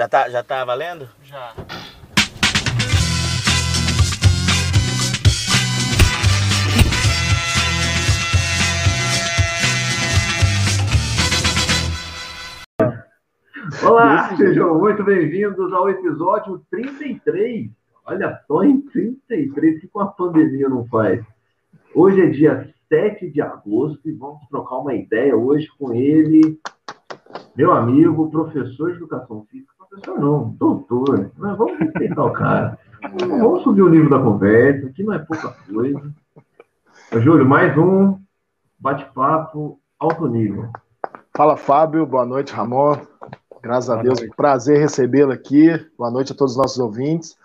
Já tá, já tá valendo? Já. Olá, sejam muito bem-vindos ao episódio 33. Olha só, em 33, que com a pandemia não faz. Hoje é dia 7 de agosto e vamos trocar uma ideia hoje com ele, meu amigo, professor de educação física. Professor não, doutor. Mas vamos respeitar o cara. Vamos subir o nível da conversa, que não é pouca coisa. Júlio, mais um bate-papo alto nível. Fala, Fábio. Boa noite, Ramon. Graças a Deus, prazer recebê-lo aqui. Boa noite a todos os nossos ouvintes.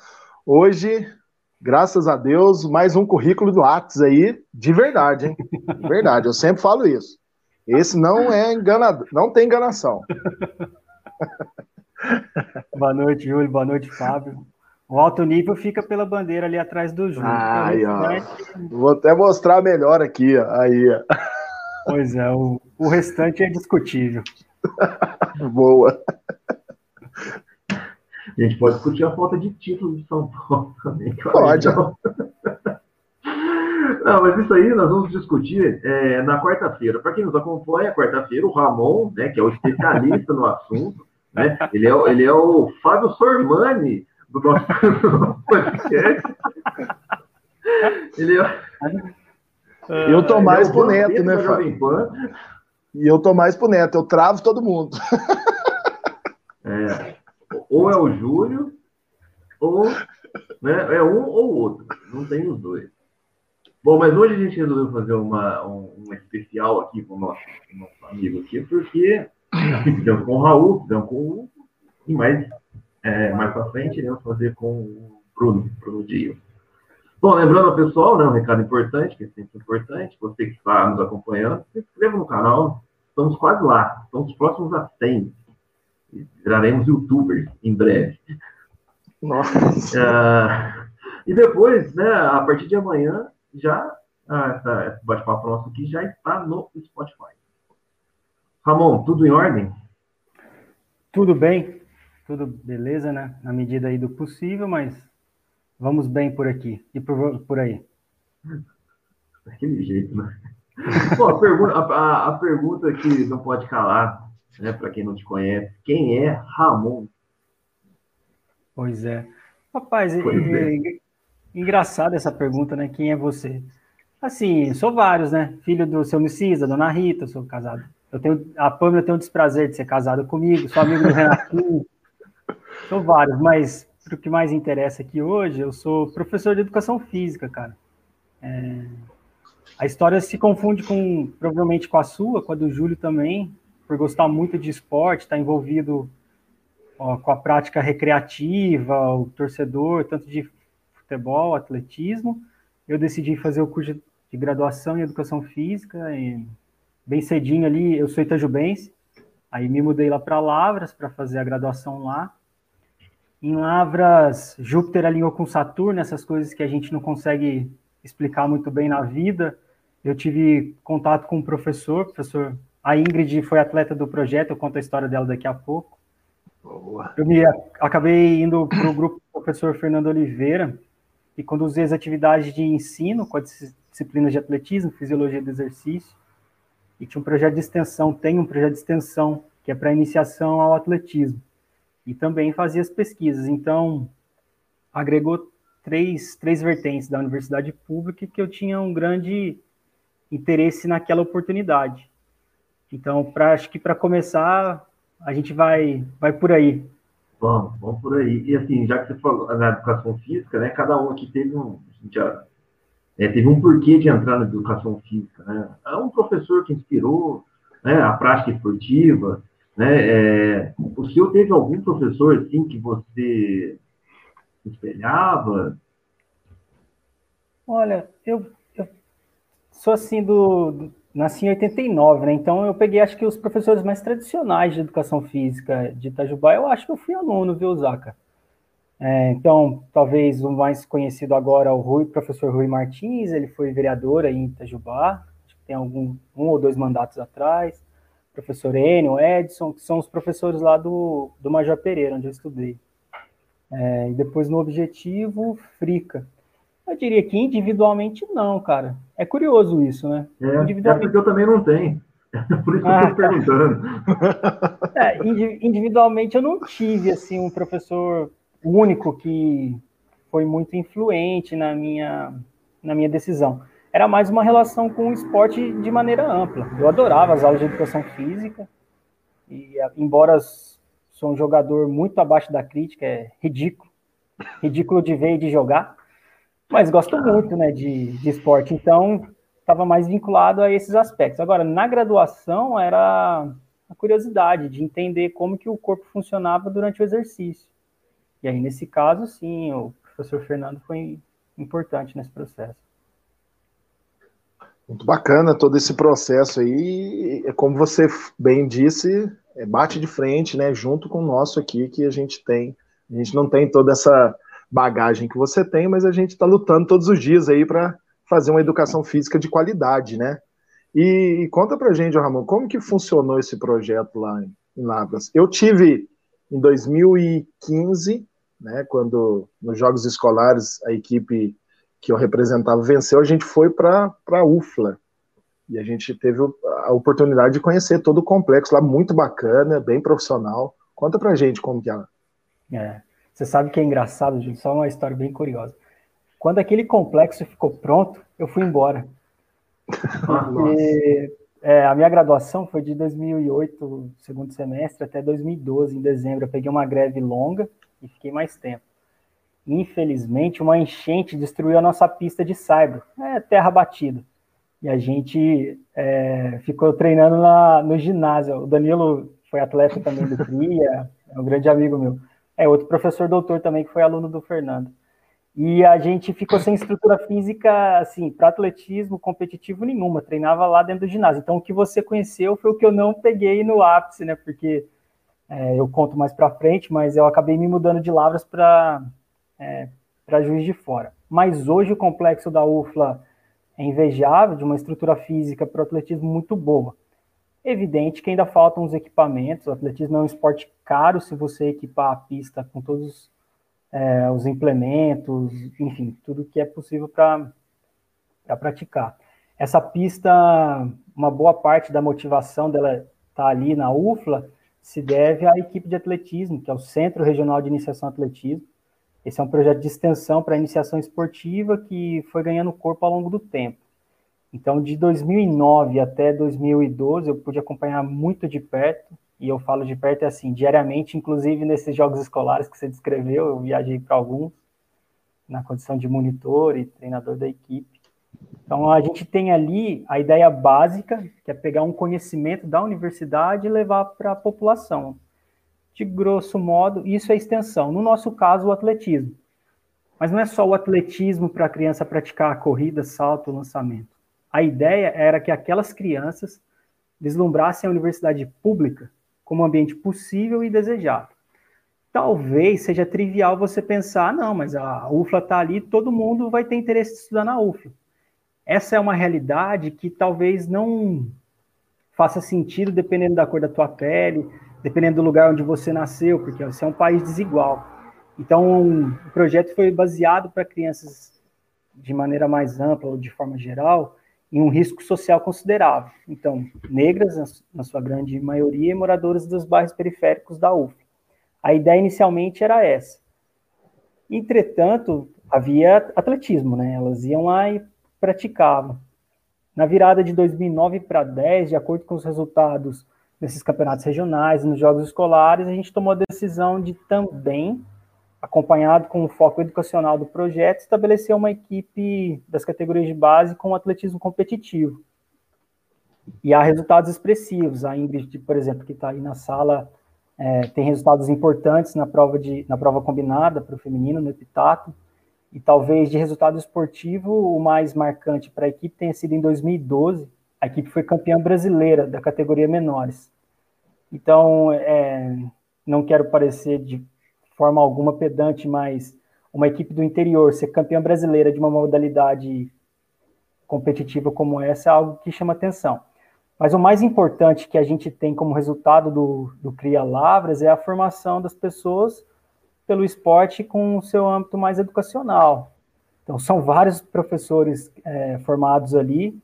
Hoje, graças a Deus, mais um currículo do Lattes aí, de verdade, hein? De verdade, eu sempre falo isso. Esse não é enganado, não tem enganação. Boa noite, Júlio. Boa noite, Fábio. O alto nível fica pela bandeira ali atrás do Júlio. Aí, ó. Vou até mostrar melhor aqui, ó. Aí, ó. Pois é, o, o restante é discutível. Boa. A gente pode discutir a falta de título de São Paulo também. Pode. Não. não, mas isso aí nós vamos discutir é, na quarta-feira. Para quem nos acompanha, quarta-feira, o Ramon, né, que é o especialista no assunto, né, ele, é, ele é o Fábio Sormani do nosso podcast. Ele é. Eu tô mais é pro Neto, né, Fábio? E eu tô mais pro Neto, eu travo todo mundo. É, ou é o Júlio, ou né, é um ou outro. Não tem os dois. Bom, mas hoje a gente resolveu fazer uma, um, um especial aqui com o nosso, com o nosso amigo aqui, porque fizemos com o Raul, fizemos com o Hugo, e mais, é, mais pra frente iremos fazer com o Bruno, Bruno Dio. Bom, lembrando ao pessoal, né, um recado importante, que é sempre importante, você que está nos acompanhando, se inscreva no canal, estamos quase lá, estamos próximos a 100. Viraremos youtubers em breve. Nossa. Ah, e depois, né, a partir de amanhã, já ah, esse bate-papo nosso aqui já está no Spotify. Ramon, tudo em ordem? Tudo bem, tudo beleza, né? Na medida aí do possível, mas vamos bem por aqui e por, por aí. Daquele jeito, né? Bom, a pergunta, a, a- a pergunta que não pode calar, né, para quem não te conhece, quem é Ramon? Pois é. Rapaz, Pois é. é engraçada essa pergunta, né? Quem é você? Assim, sou vários, né? Filho do seu da dona Rita, sou casado. Eu tenho, a Pâmela tem o desprazer de ser casada comigo, sou amigo do Renatinho. Sou vários, mas o que mais interessa aqui hoje, eu sou professor de educação física, cara. É, a história se confunde com, provavelmente, com a sua, com a do Júlio também, por gostar muito de esporte, estar envolvido ó, com a prática recreativa, o torcedor, tanto de futebol, atletismo. Eu decidi fazer o curso de graduação em educação física, e bem cedinho ali, eu sou itajubense, aí me mudei lá para Lavras para fazer a graduação lá. Em Lavras, Júpiter alinhou com Saturno, essas coisas que a gente não consegue explicar muito bem na vida. Eu tive contato com um professor, professor. A Ingrid foi atleta do projeto, eu conto a história dela daqui a pouco. Boa. Eu me acabei indo para o grupo do professor Fernando Oliveira, que conduzia as atividades de ensino com as disciplinas de atletismo, fisiologia do exercício, e tinha um projeto de extensão, tem um projeto de extensão, que é para iniciação ao atletismo, e também fazia as pesquisas. Então, agregou três, três vertentes da universidade pública que eu tinha um grande interesse naquela oportunidade. Então, pra, acho que para começar, a gente vai, vai por aí. Vamos, vamos por aí. E assim, já que você falou na educação física, né? Cada um aqui teve um, já, é, teve um porquê de entrar na educação física, né? É um professor que inspirou, né? A prática esportiva, né? É, o senhor teve algum professor assim que você espelhava? Olha, eu, eu sou assim do, do- Nasci em 89, né? Então eu peguei, acho que os professores mais tradicionais de educação física de Itajubá, eu acho que eu fui aluno, viu, Zaca? É, então, talvez o mais conhecido agora é o Rui, professor Rui Martins, ele foi vereador aí em Itajubá, acho que tem algum, um ou dois mandatos atrás. professor Enio, Edson, que são os professores lá do, do Major Pereira, onde eu estudei. É, e depois no objetivo, Frica. Eu diria que individualmente não, cara. É curioso isso, né? É, individualmente... é porque eu também não tenho. Por isso que ah, eu estou tá. perguntando. É, individualmente eu não tive assim um professor único que foi muito influente na minha, na minha decisão. Era mais uma relação com o esporte de maneira ampla. Eu adorava as aulas de educação física e embora sou um jogador muito abaixo da crítica, é ridículo, ridículo de ver e de jogar, mas gosto muito, né, de, de esporte. Então estava mais vinculado a esses aspectos. Agora, na graduação, era a curiosidade de entender como que o corpo funcionava durante o exercício. E aí, nesse caso, sim, o professor Fernando foi importante nesse processo. Muito bacana todo esse processo aí. Como você bem disse, é bate de frente, né? Junto com o nosso aqui, que a gente tem. A gente não tem toda essa bagagem que você tem, mas a gente está lutando todos os dias aí para fazer uma educação física de qualidade, né? E, e conta pra gente, Ramon, como que funcionou esse projeto lá em, em Lavras? Eu tive em 2015, né, quando nos Jogos Escolares a equipe que eu representava venceu, a gente foi para a UFLA. E a gente teve a oportunidade de conhecer todo o complexo lá, muito bacana, bem profissional. Conta pra gente como que é. É, você sabe que é engraçado, gente, só uma história bem curiosa. Quando aquele complexo ficou pronto, eu fui embora. e, é, a minha graduação foi de 2008, segundo semestre, até 2012, em dezembro. Eu peguei uma greve longa e fiquei mais tempo. Infelizmente, uma enchente destruiu a nossa pista de saibro, é terra batida. E a gente é, ficou treinando na, no ginásio. O Danilo foi atleta também do CRIA, é um grande amigo meu. É outro professor doutor também que foi aluno do Fernando. E a gente ficou sem estrutura física, assim, para atletismo competitivo nenhuma, treinava lá dentro do ginásio. Então, o que você conheceu foi o que eu não peguei no ápice, né? Porque é, eu conto mais para frente, mas eu acabei me mudando de Lavras para é, Juiz de Fora. Mas hoje o complexo da UFLA é invejável, de uma estrutura física para o atletismo muito boa. Evidente que ainda faltam os equipamentos, o atletismo é um esporte caro se você equipar a pista com todos é, os implementos, enfim, tudo que é possível para praticar. Essa pista, uma boa parte da motivação dela estar tá ali na UFLA se deve à equipe de atletismo, que é o Centro Regional de Iniciação Atletismo. Esse é um projeto de extensão para iniciação esportiva que foi ganhando corpo ao longo do tempo. Então, de 2009 até 2012, eu pude acompanhar muito de perto e eu falo de perto é assim, diariamente, inclusive nesses jogos escolares que você descreveu, eu viajei para alguns, na condição de monitor e treinador da equipe. Então, a gente tem ali a ideia básica, que é pegar um conhecimento da universidade e levar para a população. De grosso modo, isso é extensão. No nosso caso, o atletismo. Mas não é só o atletismo para a criança praticar corrida, salto, lançamento. A ideia era que aquelas crianças vislumbrassem a universidade pública como ambiente possível e desejado. Talvez seja trivial você pensar, não, mas a UFLA está ali, todo mundo vai ter interesse em estudar na UFLA. Essa é uma realidade que talvez não faça sentido dependendo da cor da tua pele, dependendo do lugar onde você nasceu, porque você é um país desigual. Então, o projeto foi baseado para crianças de maneira mais ampla ou de forma geral, em um risco social considerável. Então, negras, na sua grande maioria, e moradoras dos bairros periféricos da UF. A ideia inicialmente era essa. Entretanto, havia atletismo, né? Elas iam lá e praticavam. Na virada de 2009 para 10, de acordo com os resultados desses campeonatos regionais, nos jogos escolares, a gente tomou a decisão de também acompanhado com o foco educacional do projeto, estabeleceu uma equipe das categorias de base com atletismo competitivo. E há resultados expressivos. A Ingrid, por exemplo, que está aí na sala, é, tem resultados importantes na prova, de, na prova combinada para o feminino, no epitato. E talvez de resultado esportivo, o mais marcante para a equipe tenha sido em 2012. A equipe foi campeã brasileira da categoria menores. Então, é, não quero parecer de forma alguma pedante, mas uma equipe do interior ser campeã brasileira de uma modalidade competitiva como essa é algo que chama atenção. Mas o mais importante que a gente tem como resultado do, do Cria Lavras é a formação das pessoas pelo esporte com o seu âmbito mais educacional. Então, são vários professores é, formados ali.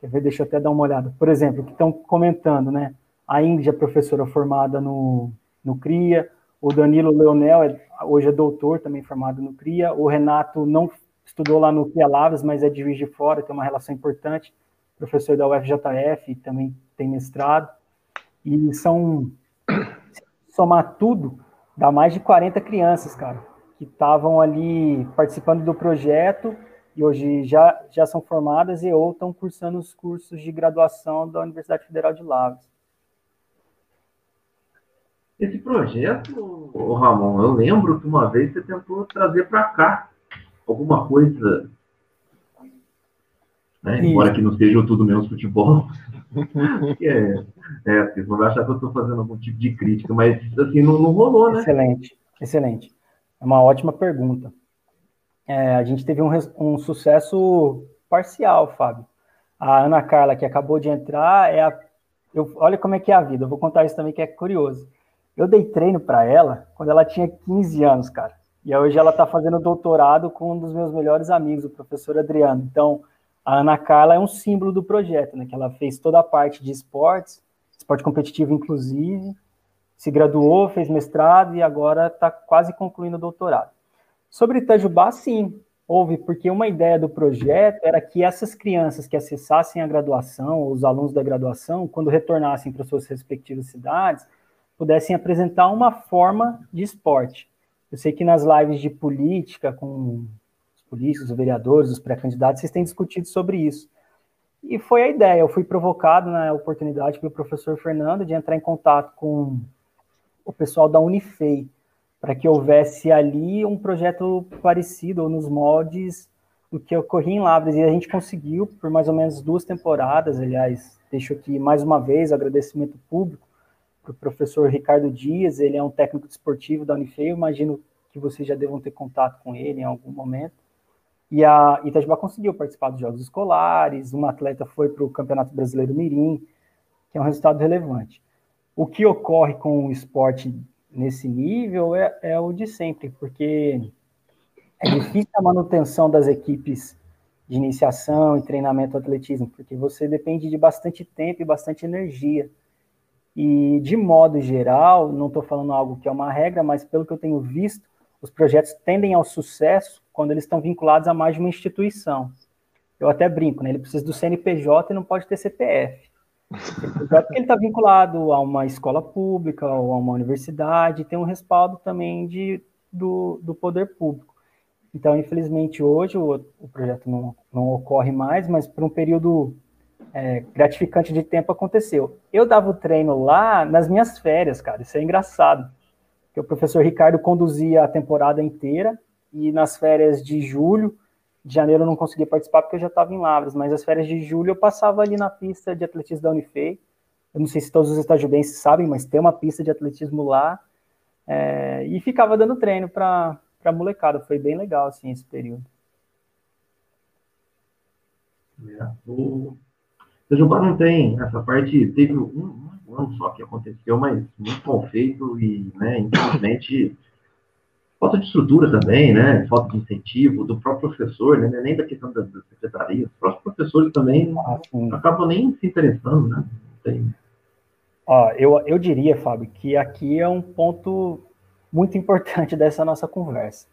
Quer ver? Deixa eu até dar uma olhada. Por exemplo, que estão comentando, né? A Ingrid é professora formada no, no CRIA, o Danilo Leonel é, hoje é doutor, também formado no CRIA, o Renato não estudou lá no CRIA Lavras, mas é de Juiz de Fora, tem uma relação importante. Professor da UFJF, também tem mestrado, e são, somar tudo, dá mais de 40 crianças, cara, que estavam ali participando do projeto e hoje já, já são formadas e ou estão cursando os cursos de graduação da Universidade Federal de Lavras. Esse projeto, Ramon, eu lembro que uma vez você tentou trazer para cá alguma coisa né? Embora que não seja tudo menos futebol. é, é, vocês vão achar que eu estou fazendo algum tipo de crítica, mas assim, não, não rolou, né? Excelente, excelente. É uma ótima pergunta. É, a gente teve um, um sucesso parcial, Fábio. A Ana Carla, que acabou de entrar, é a. Eu, olha como é que é a vida, eu vou contar isso também que é curioso. Eu dei treino para ela quando ela tinha 15 anos, cara. E hoje ela está fazendo doutorado com um dos meus melhores amigos, o professor Adriano. Então, a Ana Carla é um símbolo do projeto, né? Que ela fez toda a parte de esportes, esporte competitivo inclusive, se graduou, fez mestrado e agora está quase concluindo o doutorado. Sobre Itajubá, sim, houve, porque uma ideia do projeto era que essas crianças que acessassem a graduação, os alunos da graduação, quando retornassem para suas respectivas cidades, pudessem apresentar uma forma de esporte. Eu sei que nas lives de política, com políticos, os vereadores, os pré-candidatos, vocês têm discutido sobre isso. E foi a ideia, eu fui provocado na oportunidade pelo professor Fernando de entrar em contato com o pessoal da Unifei, para que houvesse ali um projeto parecido, ou nos moldes do que ocorria em Lavras, e a gente conseguiu, por mais ou menos duas temporadas, aliás, deixo aqui mais uma vez agradecimento público para o professor Ricardo Dias, ele é um técnico desportivo da Unifei, eu imagino que vocês já devam ter contato com ele em algum momento, e a Itajubá conseguiu participar dos Jogos Escolares, uma atleta foi para o Campeonato Brasileiro Mirim, que é um resultado relevante. O que ocorre com o esporte nesse nível é, é o de sempre, porque é difícil a manutenção das equipes de iniciação e treinamento atletismo, porque você depende de bastante tempo e bastante energia. E, de modo geral, não estou falando algo que é uma regra, mas pelo que eu tenho visto, os projetos tendem ao sucesso quando eles estão vinculados a mais de uma instituição. Eu até brinco, né? Ele precisa do CNPJ e não pode ter CPF. Porque ele está vinculado a uma escola pública ou a uma universidade, tem um respaldo também de, do, do poder público. Então, infelizmente, hoje o, o projeto não, não ocorre mais, mas por um período é, gratificante de tempo aconteceu. Eu dava o treino lá nas minhas férias, cara, isso é engraçado que o professor Ricardo conduzia a temporada inteira, e nas férias de julho, de janeiro eu não conseguia participar porque eu já estava em Lavras, mas as férias de julho eu passava ali na pista de atletismo da Unifei. Eu não sei se todos os estajubenses sabem, mas tem uma pista de atletismo lá. É, e ficava dando treino para a molecada. Foi bem legal, assim, esse período. É, Itajubá não tem essa parte, teve um, ano só que aconteceu, mas muito mal feito e, né, infelizmente, falta de estrutura também, né, falta de incentivo do próprio professor, né, nem da questão da, da secretaria, os próprios professores também ah, acabam nem se interessando, né, tem... Ó, eu, eu diria, Fábio, que aqui é um ponto muito importante dessa nossa conversa.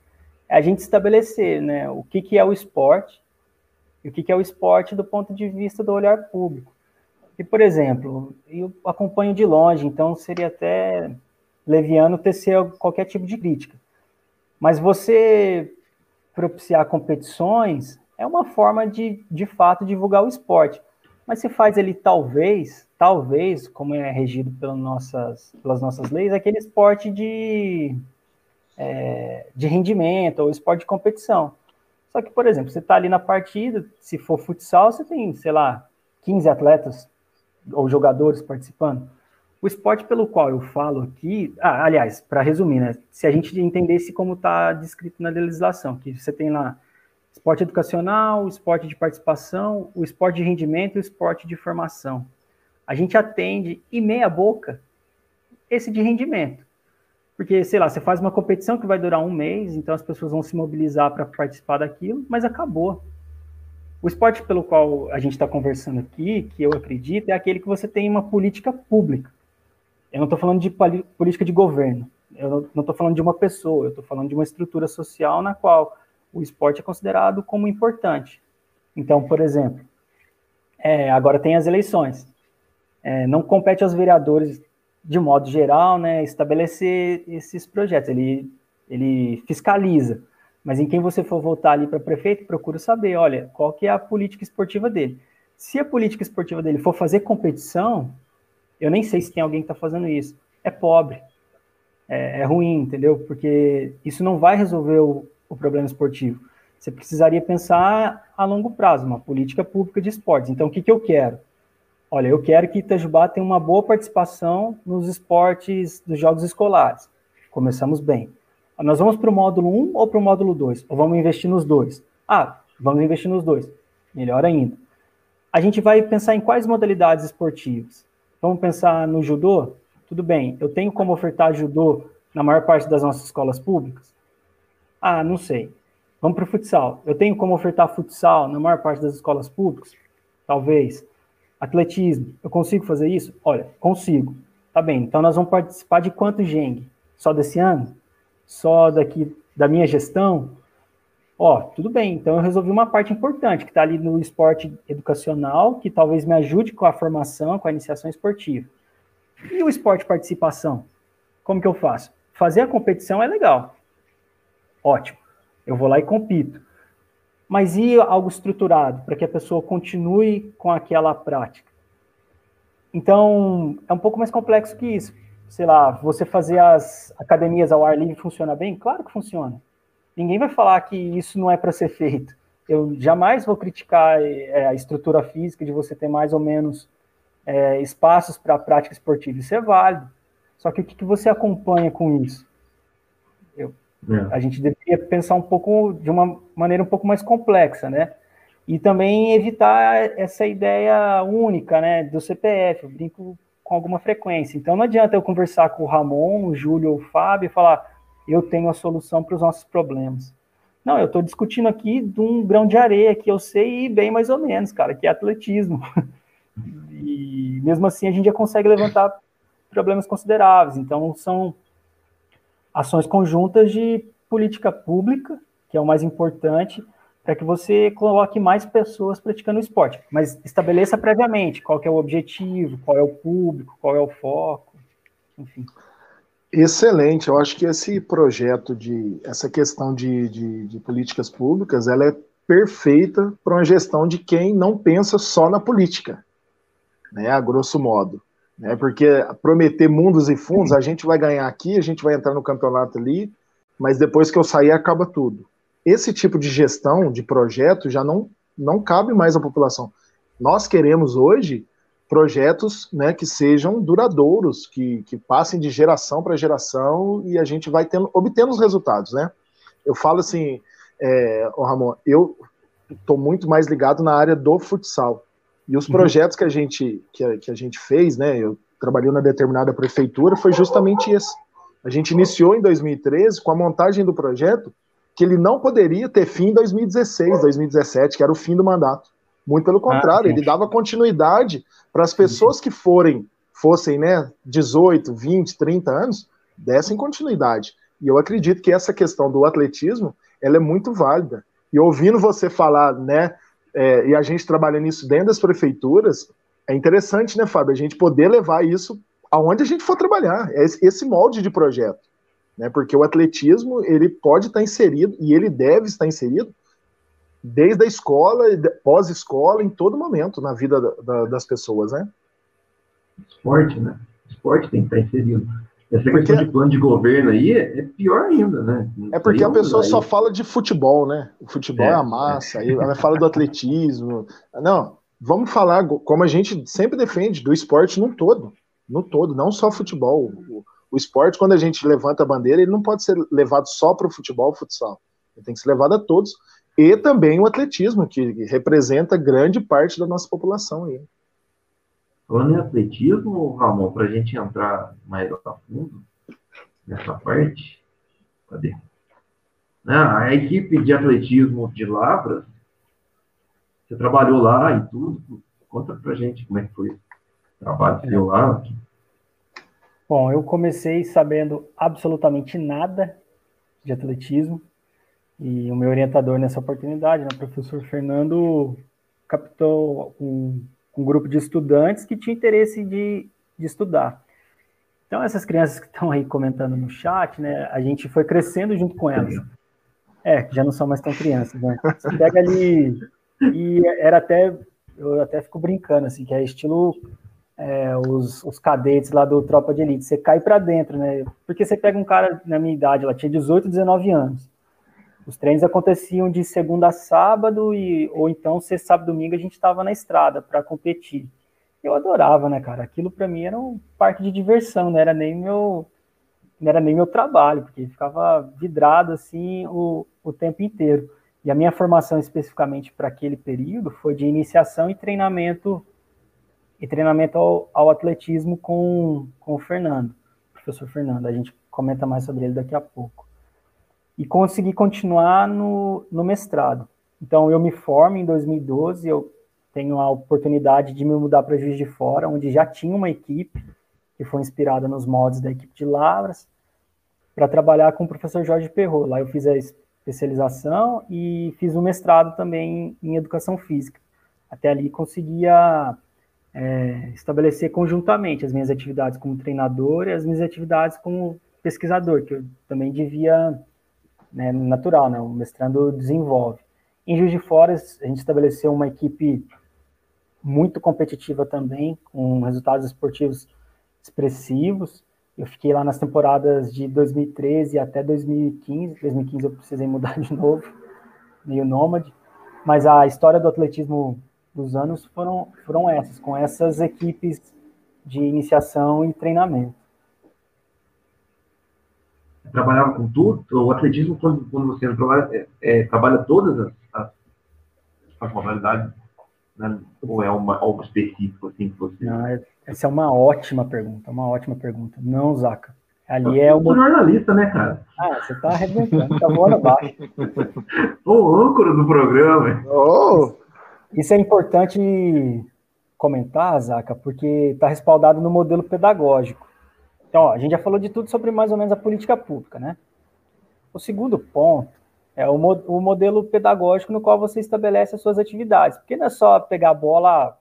É a gente estabelecer, né, o que, que é o esporte e o que, é o esporte do ponto de vista do olhar público. E, por exemplo, eu acompanho de longe, então seria até leviano tecer qualquer tipo de crítica. Mas você propiciar competições é uma forma de, de fato, divulgar o esporte. Mas se faz ele, talvez, talvez, como é regido pelas nossas, pelas nossas leis, aquele esporte de, é, de rendimento ou esporte de competição. Só que, por exemplo, você está ali na partida, se for futsal, você tem, sei lá, 15 atletas ou jogadores participando. O esporte pelo qual eu falo aqui, ah, aliás, para resumir, né, se a gente entendesse como está descrito na legislação, que você tem lá esporte educacional, esporte de participação, o esporte de rendimento e o esporte de formação. a gente atende e meia boca esse de rendimento. Porque, sei lá, você faz uma competição que vai durar um mês, então as pessoas vão se mobilizar para participar daquilo, mas acabou. O esporte pelo qual a gente está conversando aqui, que eu acredito, é aquele que você tem uma política pública. Eu não estou falando de política de governo, eu não estou falando de uma pessoa, eu estou falando de uma estrutura social na qual o esporte é considerado como importante. Então, por exemplo, é, agora tem as eleições. É, não compete aos vereadores, de modo geral, né, estabelecer esses projetos. Ele, ele fiscaliza. Mas em quem você for votar ali para prefeito, procura saber, olha, qual que é a política esportiva dele. Se a política esportiva dele for fazer competição, eu nem sei se tem alguém que está fazendo isso. É pobre. É, é, ruim, entendeu? Porque isso não vai resolver o, o problema esportivo. Você precisaria pensar a longo prazo, uma política pública de esportes. Então, o que, que eu quero? Olha, eu quero que Itajubá tenha uma boa participação nos esportes dos jogos escolares. Começamos bem. Nós vamos para o módulo 1 ou para o módulo 2? Ou vamos investir nos dois? Ah, vamos investir nos dois. Melhor ainda. A gente vai pensar em quais modalidades esportivas? Vamos pensar no judô? Tudo bem, eu tenho como ofertar judô na maior parte das nossas escolas públicas? Ah, não sei. Vamos para o futsal. Eu tenho como ofertar futsal na maior parte das escolas públicas? Talvez. Atletismo. Eu consigo fazer isso? Olha, consigo. Tá bem. Então nós vamos participar de quanto Geng? Só desse ano? só daqui da minha gestão, ó, tudo bem, então eu resolvi uma parte importante, que está ali no esporte educacional, que talvez me ajude com a formação, com a iniciação esportiva. E o esporte participação? Como que eu faço? Fazer a competição é legal. Ótimo. Eu vou lá e compito. Mas e algo estruturado, para que a pessoa continue com aquela prática? Então, é um pouco mais complexo que isso sei lá, você fazer as academias ao ar livre funciona bem? Claro que funciona. Ninguém vai falar que isso não é para ser feito. Eu jamais vou criticar é, a estrutura física de você ter mais ou menos é, espaços para prática esportiva. Isso é válido. Só que o que, que você acompanha com isso? É. A gente deveria pensar um pouco de uma maneira um pouco mais complexa, né? E também evitar essa ideia única, né, do CPF. Eu brinco com alguma frequência. Então não adianta eu conversar com o Ramon, o Júlio ou o Fábio e falar eu tenho a solução para os nossos problemas. Não, eu estou discutindo aqui de um grão de areia que eu sei bem mais ou menos, cara, que é atletismo. E mesmo assim a gente já consegue levantar problemas consideráveis. Então são ações conjuntas de política pública, que é o mais importante, para que você coloque mais pessoas praticando esporte. Mas estabeleça previamente qual é o objetivo, qual é o público, qual é o foco, enfim. Excelente, eu acho que esse projeto de essa questão de, de, de políticas públicas, ela é perfeita para uma gestão de quem não pensa só na política, né, a grosso modo, né, porque prometer mundos e fundos, a gente vai ganhar aqui, a gente vai entrar no campeonato ali, mas depois que eu sair acaba tudo esse tipo de gestão de projeto já não, não cabe mais à população. Nós queremos hoje projetos né, que sejam duradouros, que, que passem de geração para geração e a gente vai tendo, obtendo os resultados, né? Eu falo assim, é, Ramon, eu estou muito mais ligado na área do futsal. E os uhum. projetos que a gente que a, que a gente fez, né? Eu trabalhei na determinada prefeitura, foi justamente esse. A gente iniciou em 2013 com a montagem do projeto que ele não poderia ter fim em 2016, 2017, que era o fim do mandato. Muito pelo contrário, ah, ele dava continuidade para as pessoas que forem, fossem, né, 18, 20, 30 anos, dessem continuidade. E eu acredito que essa questão do atletismo, ela é muito válida. E ouvindo você falar, né, é, e a gente trabalhando isso dentro das prefeituras, é interessante, né, Fábio, a gente poder levar isso aonde a gente for trabalhar, é esse molde de projeto né? Porque o atletismo ele pode estar inserido e ele deve estar inserido desde a escola, pós-escola, em todo momento na vida da, da, das pessoas, né? Esporte, né? Esporte tem que estar inserido. Essa porque... questão de plano de governo aí é, é pior ainda, né? É porque a pessoa só fala de futebol, né? O futebol é, é a massa, aí ela fala do atletismo. Não, vamos falar, como a gente sempre defende, do esporte no todo. No todo, não só futebol. O, o esporte, quando a gente levanta a bandeira, ele não pode ser levado só para o futebol, futsal. Ele tem que ser levado a todos. E também o atletismo, que representa grande parte da nossa população aí. Falando em atletismo, Ramon, para a gente entrar mais a fundo nessa parte, cadê? Né, a equipe de atletismo de Lavras, você trabalhou lá e tudo, conta pra gente como é que foi o trabalho seu lá. Bom, eu comecei sabendo absolutamente nada de atletismo e o meu orientador nessa oportunidade, né, o professor Fernando, captou um, um grupo de estudantes que tinha interesse de, de estudar. Então, essas crianças que estão aí comentando no chat, né, a gente foi crescendo junto com elas. É, que já não são mais tão crianças, né? Você pega ali, e era até, eu até fico brincando, assim, que é estilo é, os, os cadetes lá do Tropa de Elite, você cai para dentro, né? Porque você pega um cara na minha idade, ela tinha 18, 19 anos. Os treinos aconteciam de segunda a sábado, e, ou então sexta, sábado, domingo a gente estava na estrada para competir. Eu adorava, né, cara? Aquilo para mim era um parque de diversão, não era nem meu, não era nem meu trabalho, porque ficava vidrado assim o, o tempo inteiro. E a minha formação especificamente para aquele período foi de iniciação e treinamento e treinamento ao, ao, atletismo com, com o Fernando, o professor Fernando. A gente comenta mais sobre ele daqui a pouco. E consegui continuar no, no mestrado. Então, eu me formo em 2012, eu tenho a oportunidade de me mudar para Juiz de Fora, onde já tinha uma equipe que foi inspirada nos moldes da equipe de Lavras, para trabalhar com o professor Jorge Perrot. Lá eu fiz a especialização e fiz o um mestrado também em educação física. Até ali conseguia é, estabelecer conjuntamente as minhas atividades como treinador e as minhas atividades como pesquisador, que eu também devia, né, natural, né, o mestrando desenvolve. Em Juiz de Fora, a gente estabeleceu uma equipe muito competitiva também, com resultados esportivos expressivos. Eu fiquei lá nas temporadas de 2013 até 2015. 2015 eu precisei mudar de novo, meio nômade. Mas a história do atletismo dos anos foram, foram essas, com essas equipes de iniciação e treinamento. Trabalhava com tudo? O atletismo, quando, quando você trabalha, é, é, trabalha todas as, as, as modalidades? Né? Ou é uma, algo específico assim que você. Não, é, essa é uma ótima pergunta, uma ótima pergunta. Não, Zaca. Ali é o. jornalista, né, cara? Ah, você tá arrebentando, tá voando abaixo. o âncora do programa. Oh. Isso é importante comentar, Zaca, porque está respaldado no modelo pedagógico. Então, ó, a gente já falou de tudo sobre mais ou menos a política pública, né? O segundo ponto é o, mo o modelo pedagógico no qual você estabelece as suas atividades. Porque não é só pegar a bola,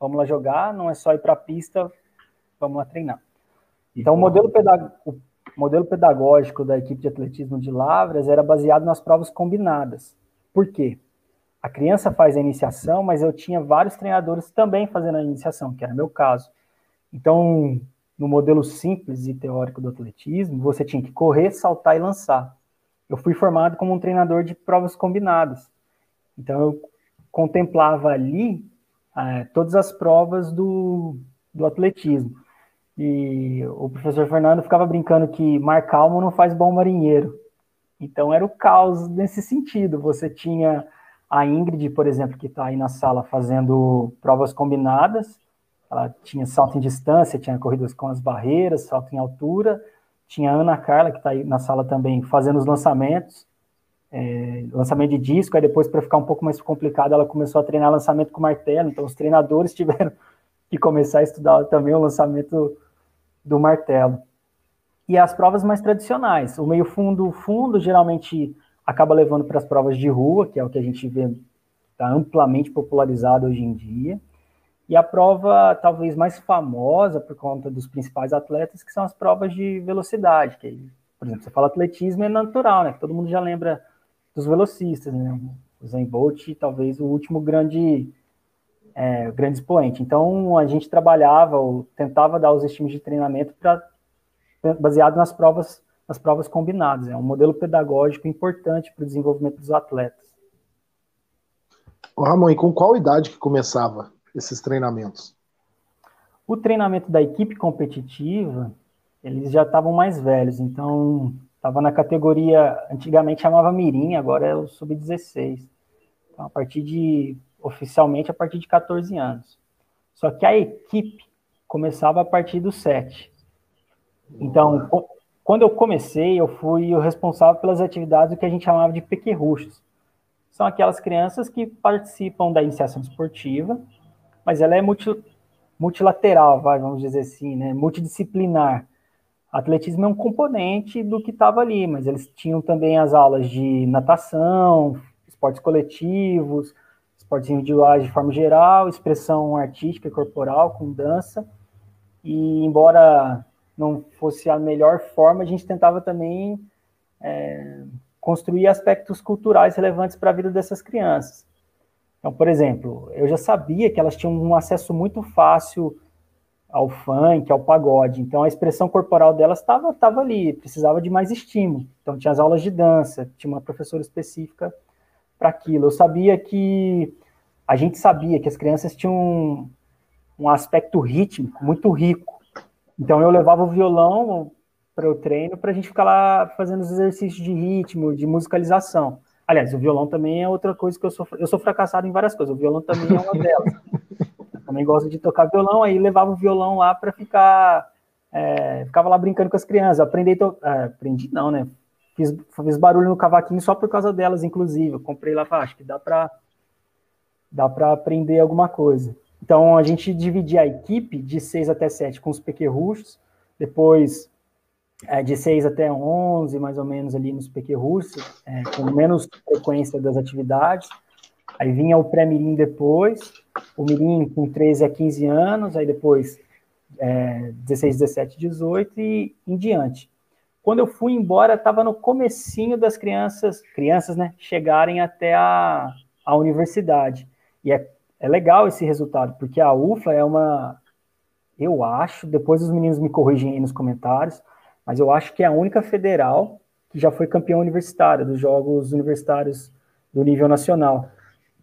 vamos lá jogar, não é só ir para a pista, vamos lá treinar. Então, o modelo, o modelo pedagógico da equipe de atletismo de Lavras era baseado nas provas combinadas. Por quê? a criança faz a iniciação, mas eu tinha vários treinadores também fazendo a iniciação, que era meu caso. Então, no modelo simples e teórico do atletismo, você tinha que correr, saltar e lançar. Eu fui formado como um treinador de provas combinadas. Então, eu contemplava ali é, todas as provas do, do atletismo. E o professor Fernando ficava brincando que mar calmo não faz bom marinheiro. Então, era o caos nesse sentido. Você tinha a Ingrid, por exemplo, que está aí na sala fazendo provas combinadas, ela tinha salto em distância, tinha corridas com as barreiras, salto em altura. Tinha a Ana Carla, que está aí na sala também, fazendo os lançamentos, é, lançamento de disco. Aí depois, para ficar um pouco mais complicado, ela começou a treinar lançamento com martelo. Então, os treinadores tiveram que começar a estudar também o lançamento do martelo. E as provas mais tradicionais. O meio fundo, fundo, geralmente acaba levando para as provas de rua, que é o que a gente vê está amplamente popularizado hoje em dia. E a prova talvez mais famosa por conta dos principais atletas, que são as provas de velocidade, que por exemplo, você fala atletismo é natural, né? Todo mundo já lembra dos velocistas, né? O Zen Bolt, talvez o último grande é, grande expoente. Então a gente trabalhava ou tentava dar os estímulos de treinamento para baseado nas provas as provas combinadas. É um modelo pedagógico importante para o desenvolvimento dos atletas. Ô Ramon, e com qual idade que começava esses treinamentos? O treinamento da equipe competitiva, eles já estavam mais velhos, então estava na categoria, antigamente chamava Mirim, agora é o Sub-16. Então, a partir de, oficialmente, a partir de 14 anos. Só que a equipe, começava a partir do 7. Então, quando eu comecei, eu fui o responsável pelas atividades que a gente chamava de pequerruchos. São aquelas crianças que participam da iniciação esportiva, mas ela é multi, multilateral, vamos dizer assim, né? multidisciplinar. Atletismo é um componente do que estava ali, mas eles tinham também as aulas de natação, esportes coletivos, esportes individuais de forma geral, expressão artística e corporal com dança. E embora não fosse a melhor forma, a gente tentava também é, construir aspectos culturais relevantes para a vida dessas crianças. Então, por exemplo, eu já sabia que elas tinham um acesso muito fácil ao funk, ao pagode. Então, a expressão corporal delas estava tava ali, precisava de mais estímulo. Então, tinha as aulas de dança, tinha uma professora específica para aquilo. Eu sabia que a gente sabia que as crianças tinham um, um aspecto rítmico muito rico. Então, eu levava o violão para o treino para a gente ficar lá fazendo os exercícios de ritmo, de musicalização. Aliás, o violão também é outra coisa que eu sou. Eu sou fracassado em várias coisas. O violão também é uma delas. Eu também gosto de tocar violão, aí levava o violão lá para ficar. É, ficava lá brincando com as crianças. Aprendi, to... é, aprendi não, né? Fiz, fiz barulho no cavaquinho só por causa delas, inclusive. Eu comprei lá, acho que dá para dá para aprender alguma coisa. Então a gente dividia a equipe de 6 até 7 com os pequerruchos, depois é, de 6 até 11, mais ou menos, ali nos pequerruchos, é, com menos frequência das atividades. Aí vinha o pré-mirim depois, o mirim com 13 a 15 anos, aí depois é, 16, 17, 18 e em diante. Quando eu fui embora, estava no comecinho das crianças, crianças, né, chegarem até a, a universidade. E é, é legal esse resultado, porque a UFA é uma, eu acho, depois os meninos me corrigem aí nos comentários, mas eu acho que é a única federal que já foi campeã universitária dos Jogos Universitários do nível nacional.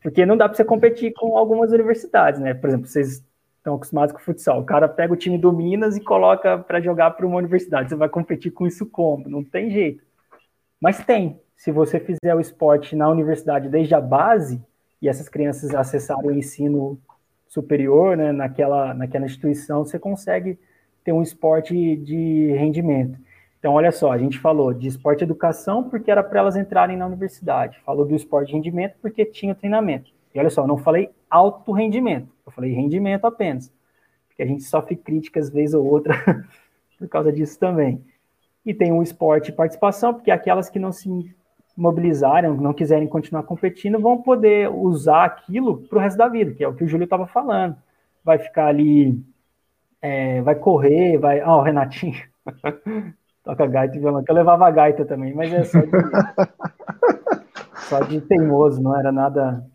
Porque não dá para você competir com algumas universidades, né? Por exemplo, vocês estão acostumados com futsal. O cara pega o time do Minas e coloca para jogar para uma universidade. Você vai competir com isso como? Não tem jeito. Mas tem. Se você fizer o esporte na universidade desde a base e essas crianças acessarem o ensino superior, né, naquela, naquela instituição, você consegue ter um esporte de rendimento. Então, olha só, a gente falou de esporte educação porque era para elas entrarem na universidade. Falou do esporte de rendimento porque tinha treinamento. E olha só, não falei alto rendimento, eu falei rendimento apenas. Porque a gente sofre críticas vez ou outra por causa disso também. E tem o esporte e participação, porque aquelas que não se mobilizarem, não quiserem continuar competindo, vão poder usar aquilo para o resto da vida, que é o que o Júlio estava falando. Vai ficar ali é, vai correr, vai. Ah, o Renatinho toca gaita e violão, que eu levava gaita também, mas é só de, só de teimoso, não era nada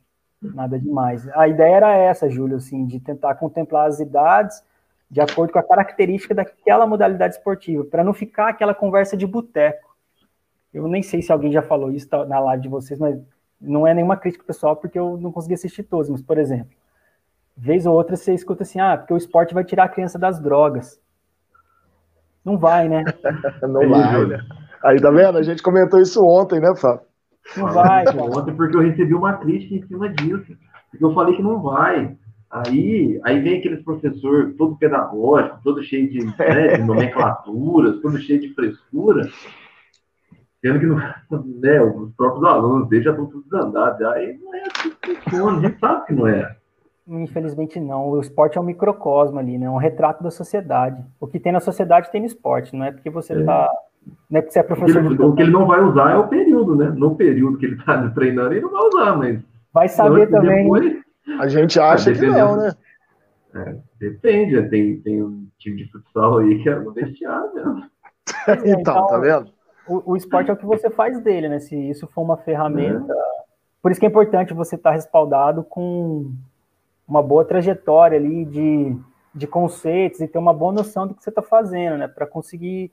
nada demais. A ideia era essa, Júlio, assim, de tentar contemplar as idades de acordo com a característica daquela modalidade esportiva, para não ficar aquela conversa de boteco. Eu nem sei se alguém já falou isso na live de vocês, mas não é nenhuma crítica pessoal, porque eu não consegui assistir todos, mas, por exemplo, vez ou outra você escuta assim, ah, porque o esporte vai tirar a criança das drogas. Não vai, né? não vai, né? Aí, tá vendo? A gente comentou isso ontem, né, Fábio? Não vai. Cara. Ontem porque eu recebi uma crítica em cima disso. Porque eu falei que não vai. Aí, aí vem aqueles professor todo pedagógico, todo cheio de, né, de nomenclaturas, todo cheio de frescura, sendo que não, né, os próprios alunos estão todos andados. Aí não é assim que funciona, a gente sabe que não é. Infelizmente não. O esporte é um microcosmo ali, né? É um retrato da sociedade. O que tem na sociedade tem no esporte, não é porque você está. É. Não é porque você é professor. Ele, o que ele não vai usar é o período, né? No período que ele está treinando, ele não vai usar, mas. Vai saber também. Depois... A gente acha que não, né? É, depende, né? tem, tem um time de futsal aí que é no vestiário mesmo. então, então, tá vendo? O, o, esporte é o que você faz dele, né? Se isso for uma ferramenta. É. Por isso que é importante você estar tá respaldado com uma boa trajetória ali de, de conceitos e ter uma boa noção do que você está fazendo, né? Para conseguir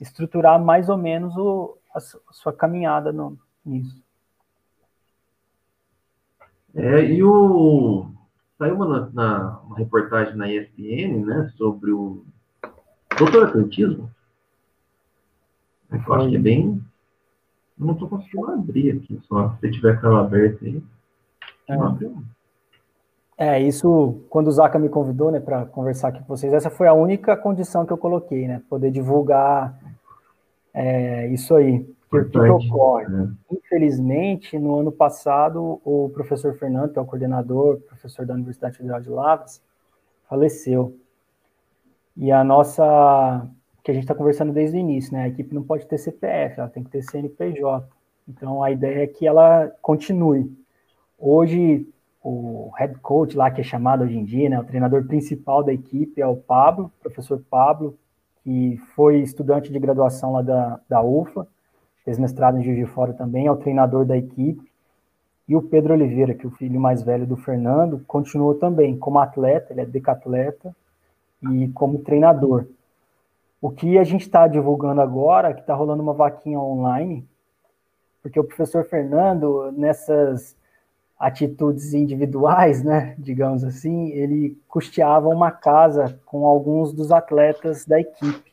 estruturar mais ou menos o, a, sua caminhada no, nisso. É, e o saiu uma, na, uma reportagem na ESPN, né, sobre o doutoratantismo. Eu acho que é bem. Eu não estou conseguindo abrir aqui, só se tiver tela aberta aí. É. Não abriu. É, isso, quando o Zaca me convidou, né, para conversar aqui com vocês, essa foi a única condição que eu coloquei, né, poder divulgar é, isso aí. o que, que ocorre? Né? Infelizmente, no ano passado, o professor Fernando, que é o coordenador, professor da Universidade Federal de Lavras, faleceu. E a nossa, que a gente está conversando desde o início, né, a equipe não pode ter CPF, ela tem que ter CNPJ. Então, a ideia é que ela continue. Hoje, o head coach lá, que é chamado hoje em dia, né, o treinador principal da equipe é o Pablo, professor Pablo, que foi estudante de graduação lá da, da UFA, fez mestrado em Juiz de Fora também, é o treinador da equipe. E o Pedro Oliveira, que é o filho mais velho do Fernando, continuou também como atleta, ele é decatleta, e como treinador. O que a gente está divulgando agora, que está rolando uma vaquinha online, porque o professor Fernando, nessas atitudes individuais, né, digamos assim, ele custeava uma casa com alguns dos atletas da equipe.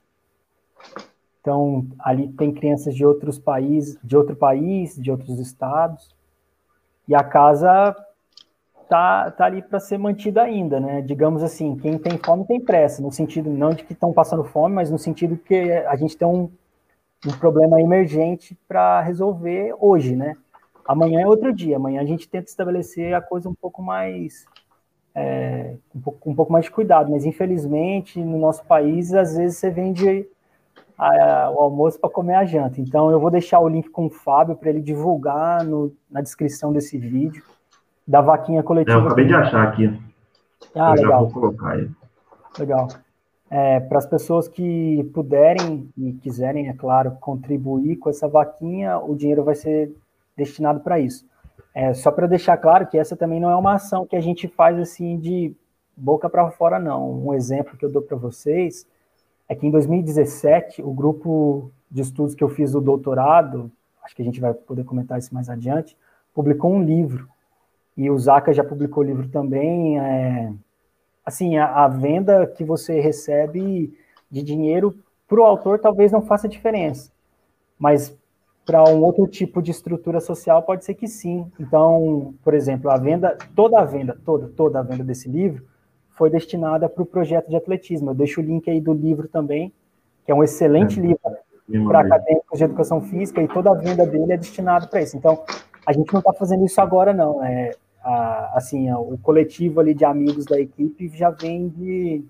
Então, ali tem crianças de outros países, de outro país, de outros estados, e a casa tá, tá ali para ser mantida ainda, né? Digamos assim, quem tem fome tem pressa, no sentido não de que estão passando fome, mas no sentido que a gente tem um, um problema emergente para resolver hoje, né? Amanhã é outro dia. Amanhã a gente tenta estabelecer a coisa um pouco mais. É, um, pouco, um pouco mais de cuidado, mas infelizmente no nosso país, às vezes você vende a, a, o almoço para comer a janta. Então eu vou deixar o link com o Fábio para ele divulgar no, na descrição desse vídeo da vaquinha coletiva. eu acabei de achar aqui. Ah, eu legal. vou colocar aí. Legal. É, para as pessoas que puderem e quiserem, é claro, contribuir com essa vaquinha, o dinheiro vai ser destinado para isso. É, só para deixar claro que essa também não é uma ação que a gente faz assim de boca para fora, não. Um exemplo que eu dou para vocês é que em 2017, o grupo de estudos que eu fiz o doutorado, acho que a gente vai poder comentar isso mais adiante, publicou um livro. E o Zaca já publicou o livro também. É, assim, a, a venda que você recebe de dinheiro para o autor talvez não faça diferença. Mas para um outro tipo de estrutura social pode ser que sim. Então, por exemplo, a venda, toda a venda, toda, toda a venda desse livro foi destinada para o projeto de atletismo. Eu deixo o link aí do livro também, que é um excelente é, livro para acadêmicos de educação física e toda a venda dele é destinada para isso. Então, a gente não está fazendo isso agora, não. É, a, assim, a, o coletivo ali de amigos da equipe já vem de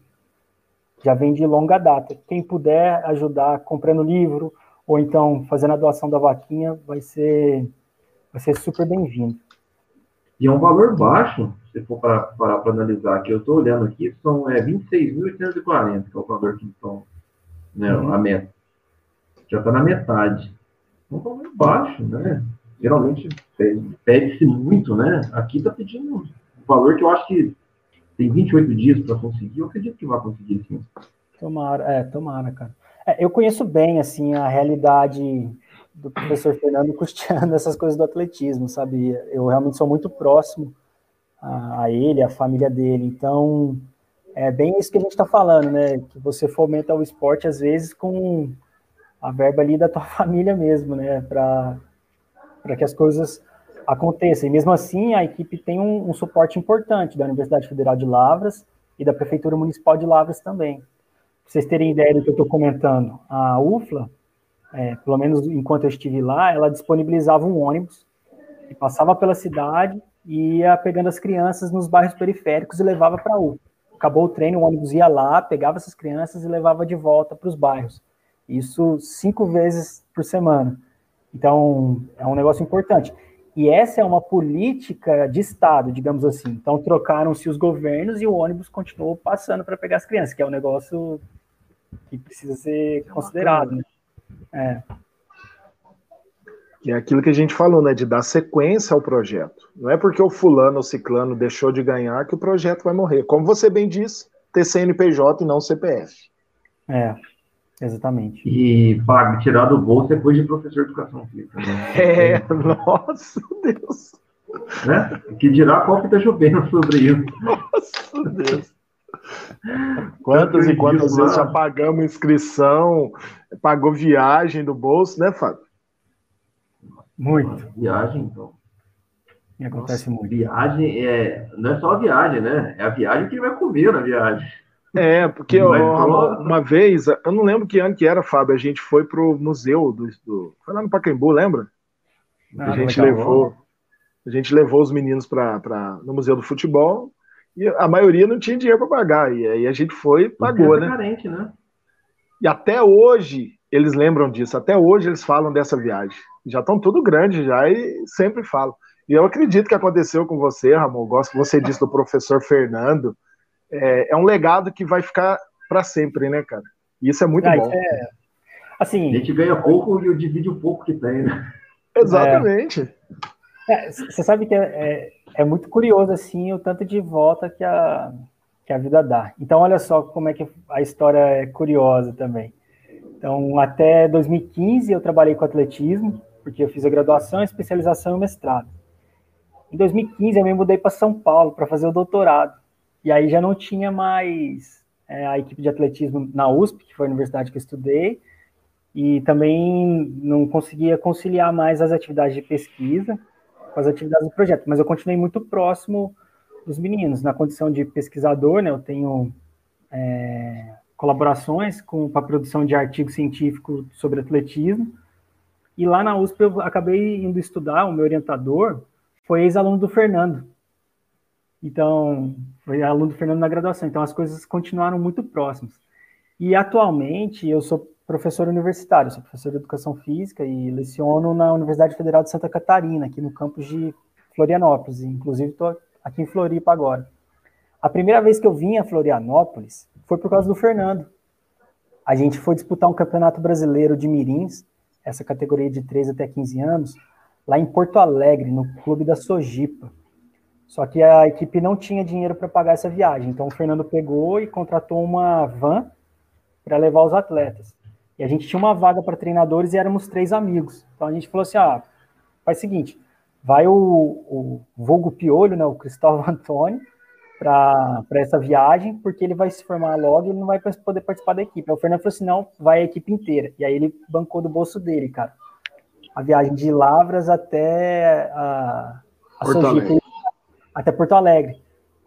já vem de longa data. Quem puder ajudar comprando livro, ou então fazendo a doação da vaquinha, vai ser, vai ser super bem-vindo. E é um valor baixo, se for parar para analisar aqui. Eu estou olhando aqui, são é, 26.840, que é o valor que estão, né, uhum. a meta. Já está na metade. É um valor baixo, né? Geralmente pede-se muito, né? Aqui está pedindo um valor que eu acho que tem 28 dias para conseguir. Eu acredito que vai conseguir sim. Tomara, é, tomara, cara. É, eu conheço bem, assim, a realidade do professor Fernando custeando essas coisas do atletismo, sabe? Eu realmente sou muito próximo a, a ele, a família dele. Então, é bem isso que a gente está falando, né? Que você fomenta o esporte, às vezes, com a verba ali da tua família mesmo, né? Para que as coisas aconteçam. E mesmo assim, a equipe tem um, um suporte importante da Universidade Federal de Lavras e da Prefeitura Municipal de Lavras também vocês terem ideia do que eu estou comentando, a UFLA, é, pelo menos enquanto eu estive lá, ela disponibilizava um ônibus que passava pela cidade e ia pegando as crianças nos bairros periféricos e levava para a UFLA. Acabou o treino, o ônibus ia lá, pegava essas crianças e levava de volta para os bairros. Isso cinco vezes por semana. Então, é um negócio importante. E essa é uma política de Estado, digamos assim. Então, trocaram-se os governos e o ônibus continuou passando para pegar as crianças, que é um negócio que precisa ser considerado. Né? É. Que é aquilo que a gente falou, né? De dar sequência ao projeto. Não é porque o fulano ou ciclano deixou de ganhar que o projeto vai morrer. Como você bem disse, ter CNPJ e não CPF. É. Exatamente. E paga, tirar do bolso depois de professor de educação física. Né? É, nossa Deus. Né? Que dirá qual que está chovendo sobre isso. Nossa Deus. Quantas e quantas vezes já pagamos inscrição, pagou viagem do bolso, né, Fábio? Muito. Viagem, então. E acontece Nossa, muito. Viagem é, não é só a viagem, né? É a viagem que ele vai comer na viagem. É, porque ó, uma vez, eu não lembro que ano que era, Fábio, a gente foi pro museu do. do foi lá no Pacaembu, lembra? Ah, a gente levou. A gente levou os meninos para no Museu do Futebol e a maioria não tinha dinheiro para pagar. E aí a gente foi e pagou, né? Carente, né? E até hoje eles lembram disso, até hoje eles falam dessa viagem. Já estão tudo grande já e sempre falam. E eu acredito que aconteceu com você, Ramon. Gosto que você disse do professor Fernando é, é um legado que vai ficar para sempre, né, cara? E isso é muito ah, bom. É... Assim, a gente ganha pouco e divide o pouco que tem, né? Exatamente. É, você sabe que é, é, muito curioso, assim, o tanto de volta que a, que a vida dá. Então, olha só como é que a história é curiosa também. Então, até 2015 eu trabalhei com atletismo, porque eu fiz a graduação, a especialização e o mestrado. Em 2015 eu me mudei para São Paulo para fazer o doutorado. E aí já não tinha mais é, a equipe de atletismo na USP, que foi a universidade que eu estudei, e também não conseguia conciliar mais as atividades de pesquisa com as atividades do projeto, mas eu continuei muito próximo dos meninos, na condição de pesquisador, né, eu tenho é, colaborações com a produção de artigo científico sobre atletismo, e lá na USP eu acabei indo estudar, o meu orientador foi ex-aluno do Fernando, então, foi aluno do Fernando na graduação. Então, as coisas continuaram muito próximas. E, atualmente, eu sou professor universitário, sou professor de Educação Física e leciono na Universidade Federal de Santa Catarina, aqui no campus de Florianópolis. Inclusive, estou aqui em Floripa agora. A primeira vez que eu vim a Florianópolis foi por causa do Fernando. A gente foi disputar um campeonato brasileiro de mirins, essa categoria de 13 até 15 anos, lá em Porto Alegre, no clube da Sojipa. Só que a equipe não tinha dinheiro para pagar essa viagem. Então o Fernando pegou e contratou uma van para levar os atletas. E a gente tinha uma vaga para treinadores e éramos três amigos. Então a gente falou assim: ah, faz o seguinte, vai o, o Vulgo Piolho, né, o Cristóvão Antônio, para essa viagem, porque ele vai se formar logo e ele não vai poder participar da equipe. Aí o Fernando falou assim: não, vai a equipe inteira. E aí ele bancou do bolso dele, cara. A viagem de Lavras até a, a Sojipa, até Porto Alegre.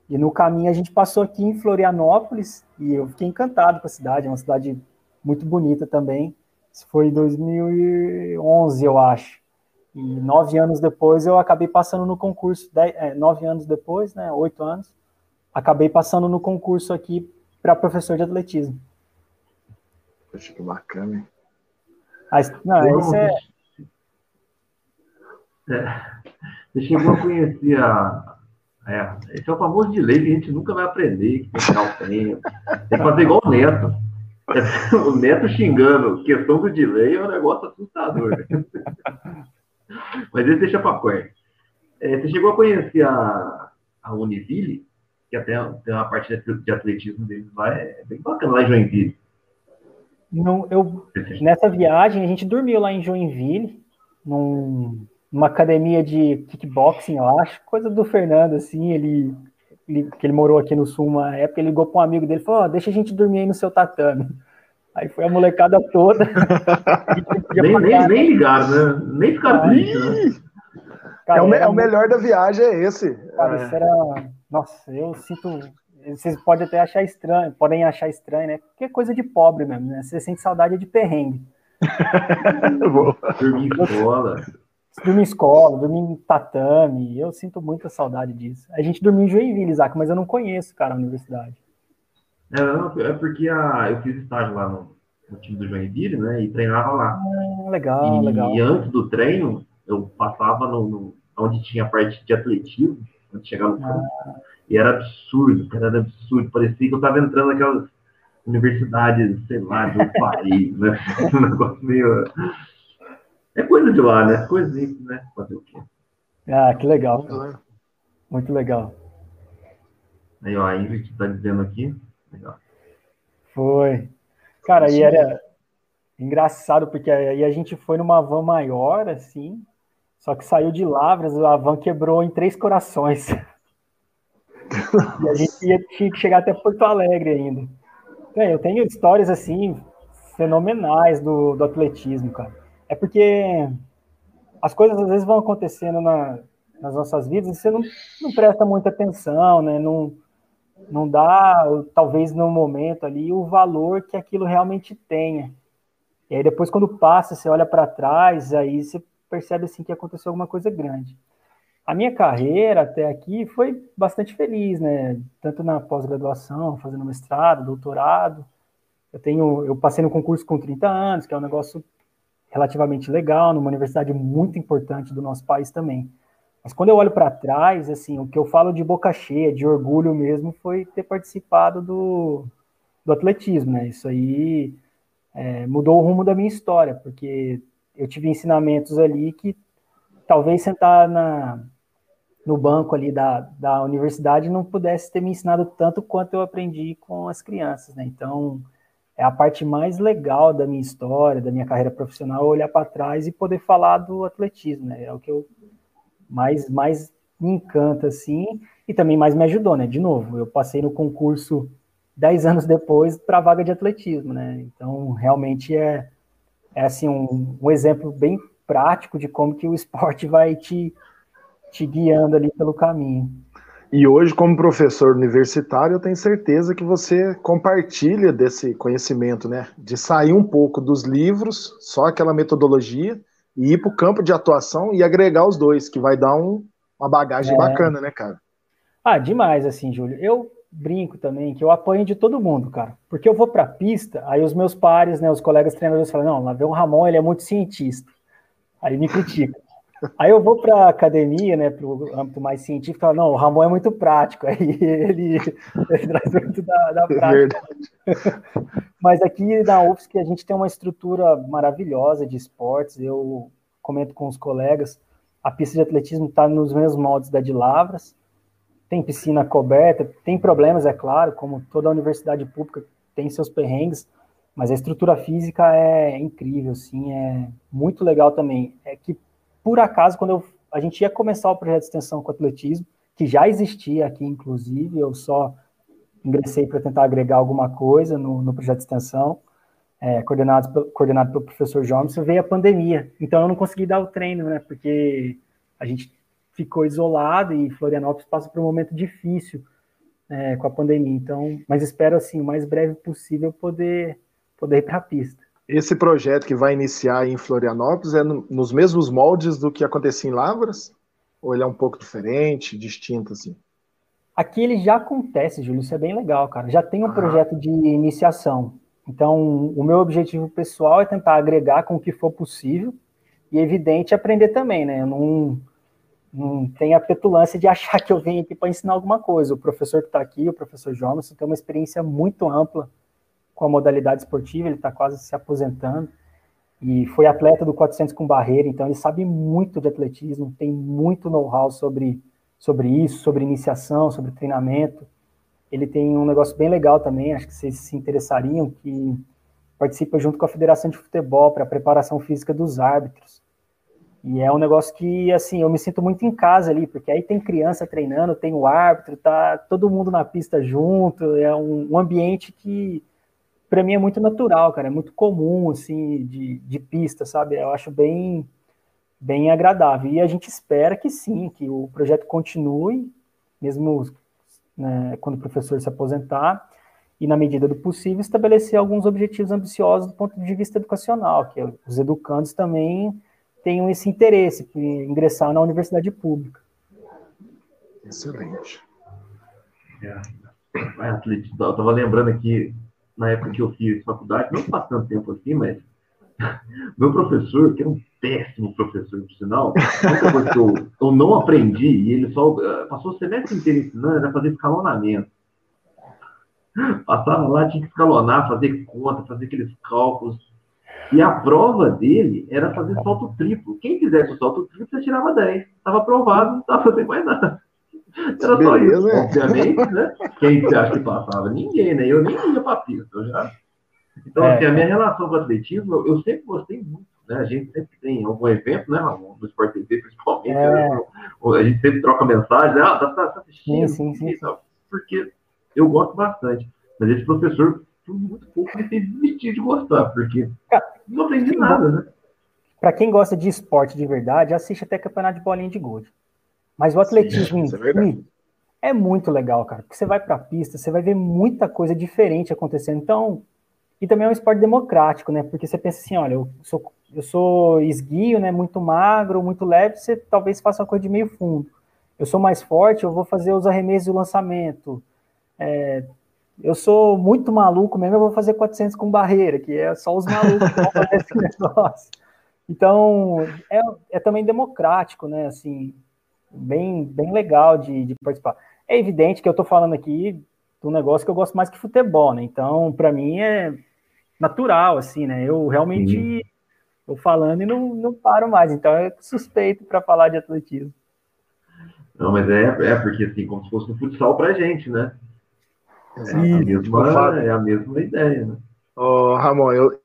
E no caminho a gente passou aqui em Florianópolis e eu fiquei encantado com a cidade, é uma cidade muito bonita também. Isso foi em 2011, eu acho. E nove anos depois eu acabei passando no concurso, dez, é, nove anos depois, né, oito anos, acabei passando no concurso aqui para professor de atletismo. Poxa, que bacana, hein? Não, isso é... é. Você chegou a conhecer a, é, esse é o famoso delay que a gente nunca vai aprender, que tem que dar o tempo. Tem que fazer igual o Neto. O Neto xingando questão do delay é um negócio assustador. Né? Mas ele deixa para perto. É, você chegou a conhecer a, a Univille, que até tem uma parte de atletismo deles lá, é bem bacana lá em Joinville. Não, eu, nessa viagem, a gente dormiu lá em Joinville, num, numa academia de kickboxing, eu acho, coisa do Fernando, assim, ele que ele morou aqui no Sul uma época, ele ligou para um amigo dele e falou, oh, deixa a gente dormir aí no seu tatame. Aí foi a molecada toda. nem, nem, nem ligaram, né? Nem ficaram tristes, né? Cara, é, o, é o melhor da viagem, é esse. Cara, é. isso era. Nossa, eu sinto. Vocês podem até achar estranho, podem achar estranho, né? Porque é coisa de pobre mesmo, né? Você sente saudade de perrengue. Dormir em Dormir em escola, dormir em tatame, eu sinto muita saudade disso. A gente dormiu em Joinville, Isaac, mas eu não conheço, cara, a universidade. É, é porque a, eu fiz estágio lá no, no time do Joinville, né, e treinava lá. Ah, legal, e, legal. E antes do treino, eu passava no, no onde tinha a parte de atletismo, antes de chegar no campo, ah. e era absurdo, cara, era absurdo. Parecia que eu estava entrando naquelas universidades, sei lá, do país, né? um negócio meio é coisa de lá, né? Coisinha, né? Fazer o quê? Ah, que legal. Muito legal. Aí, ó, a Ingrid está dizendo aqui. Legal. Foi. Cara, e era engraçado, porque aí a gente foi numa van maior, assim, só que saiu de Lavras, a van quebrou em três corações. e a gente ia, tinha que chegar até Porto Alegre ainda. É, eu tenho histórias, assim, fenomenais do, do atletismo, cara. É porque as coisas às vezes vão acontecendo na, nas nossas vidas, e você não, não presta muita atenção, né? Não, não dá, talvez no momento ali, o valor que aquilo realmente tenha. E aí depois, quando passa, você olha para trás, aí você percebe assim que aconteceu alguma coisa grande. A minha carreira até aqui foi bastante feliz, né? Tanto na pós-graduação, fazendo mestrado, doutorado. Eu tenho, eu passei no concurso com 30 anos, que é um negócio relativamente legal, numa universidade muito importante do nosso país também. Mas quando eu olho para trás, assim, o que eu falo de boca cheia, de orgulho mesmo, foi ter participado do, do atletismo, né? Isso aí é, mudou o rumo da minha história, porque eu tive ensinamentos ali que talvez sentar na, no banco ali da, da universidade não pudesse ter me ensinado tanto quanto eu aprendi com as crianças, né? Então, é a parte mais legal da minha história, da minha carreira profissional, olhar para trás e poder falar do atletismo, né? É o que eu mais, mais me encanta, assim, e também mais me ajudou, né? De novo, eu passei no concurso dez anos depois para a vaga de atletismo, né? Então, realmente é, é assim, um, um exemplo bem prático de como que o esporte vai te, te guiando ali pelo caminho. E hoje, como professor universitário, eu tenho certeza que você compartilha desse conhecimento, né? De sair um pouco dos livros, só aquela metodologia, e ir para o campo de atuação e agregar os dois, que vai dar um, uma bagagem é. bacana, né, cara? Ah, demais, assim, Júlio. Eu brinco também que eu apanho de todo mundo, cara. Porque eu vou para a pista, aí os meus pares, né, os colegas treinadores falam: não, lá vem o Ramon, ele é muito cientista. Aí me critica. Aí eu vou para a academia, né, para o âmbito mais científico, falo, não, o Ramon é muito prático, aí ele, ele traz muito da, da é prática. Mas aqui na UFSC a gente tem uma estrutura maravilhosa de esportes, eu comento com os colegas, a pista de atletismo está nos mesmos moldes da de Lavras, tem piscina coberta, tem problemas, é claro, como toda universidade pública tem seus perrengues, mas a estrutura física é incrível, sim, é muito legal também. É que por acaso, quando eu, a gente ia começar o projeto de extensão com atletismo, que já existia aqui, inclusive, eu só ingressei para tentar agregar alguma coisa no, no projeto de extensão, é, coordenado, coordenado pelo professor Johnson, veio a pandemia. Então eu não consegui dar o treino, né? Porque a gente ficou isolado e Florianópolis passa por um momento difícil é, com a pandemia. Então, mas espero assim, o mais breve possível poder poder ir para a pista. Esse projeto que vai iniciar em Florianópolis é no, nos mesmos moldes do que acontecia em Lavras? Ou ele é um pouco diferente, distinto, assim? Aqui ele já acontece, Júlio, isso é bem legal, cara. Já tem um ah. projeto de iniciação. Então, o meu objetivo pessoal é tentar agregar com o que for possível e, evidente, aprender também, né? Eu não, não tenho a petulância de achar que eu venho aqui para ensinar alguma coisa. O professor que está aqui, o professor Jonas, tem uma experiência muito ampla com a modalidade esportiva, ele está quase se aposentando, e foi atleta do 400 com barreira, então ele sabe muito de atletismo, tem muito know-how sobre, sobre isso, sobre iniciação, sobre treinamento. Ele tem um negócio bem legal também, acho que vocês se interessariam, que participa junto com a Federação de Futebol para a preparação física dos árbitros. E é um negócio que, assim, eu me sinto muito em casa ali, porque aí tem criança treinando, tem o árbitro, tá todo mundo na pista junto, é um, um ambiente que para mim é muito natural, cara, é muito comum, assim, de, de pista, sabe? Eu acho bem, bem agradável. E a gente espera que sim, que o projeto continue, mesmo né, quando o professor se aposentar, e na medida do possível estabelecer alguns objetivos ambiciosos do ponto de vista educacional, que os educandos também tenham esse interesse em ingressar na universidade pública. Excelente. É. Eu estava lembrando aqui na época que eu fiz faculdade, não faz tanto tempo assim, mas meu professor, que era um péssimo professor, por sinal, outra coisa que eu, eu não aprendi, e ele só uh, passou o semestre inteiro ensinando, era fazer escalonamento. Passava lá, tinha que escalonar, fazer conta, fazer aqueles cálculos. E a prova dele era fazer salto triplo. Quem fizesse o salto triplo, você tirava 10. Estava aprovado, não estava fazendo mais nada. Era Beleza, só isso, obviamente, né? Quem você acha que passava? Ninguém, né? Eu nem ia para pista, eu já. Então, é. assim, a minha relação com o atletismo, eu sempre gostei muito, né? A gente sempre tem algum evento, né, Ramon? No Sport TV, principalmente, é. né? a gente sempre troca mensagem, ah, tá, tá, tá assistindo, sim, sim, sim. porque eu gosto bastante. Mas esse professor, por muito pouco, me fez desistir de gostar, porque não aprendi nada, né? Para quem gosta de esporte de verdade, assiste até campeonato de bolinha de gude. Mas o atletismo Sim, em é, é muito legal, cara, porque você vai para a pista, você vai ver muita coisa diferente acontecendo. Então, e também é um esporte democrático, né? Porque você pensa assim, olha, eu sou, eu sou esguio, né? Muito magro, muito leve, você talvez faça uma coisa de meio fundo. Eu sou mais forte, eu vou fazer os arremessos e o lançamento. É, eu sou muito maluco mesmo, eu vou fazer 400 com barreira, que é só os malucos que vão fazer esse negócio. Então, é, é também democrático, né? Assim, bem, bem legal de, de participar. É evidente que eu estou falando aqui do negócio que eu gosto mais que futebol, né? Então, para mim é natural, assim, né? Eu realmente estou falando e não, não paro mais, então é suspeito para falar de atletismo. Não, mas é, é porque assim, como se fosse um futsal pra gente, né? É, a mesma, é a mesma ideia, né? Ô, Ramon, eu,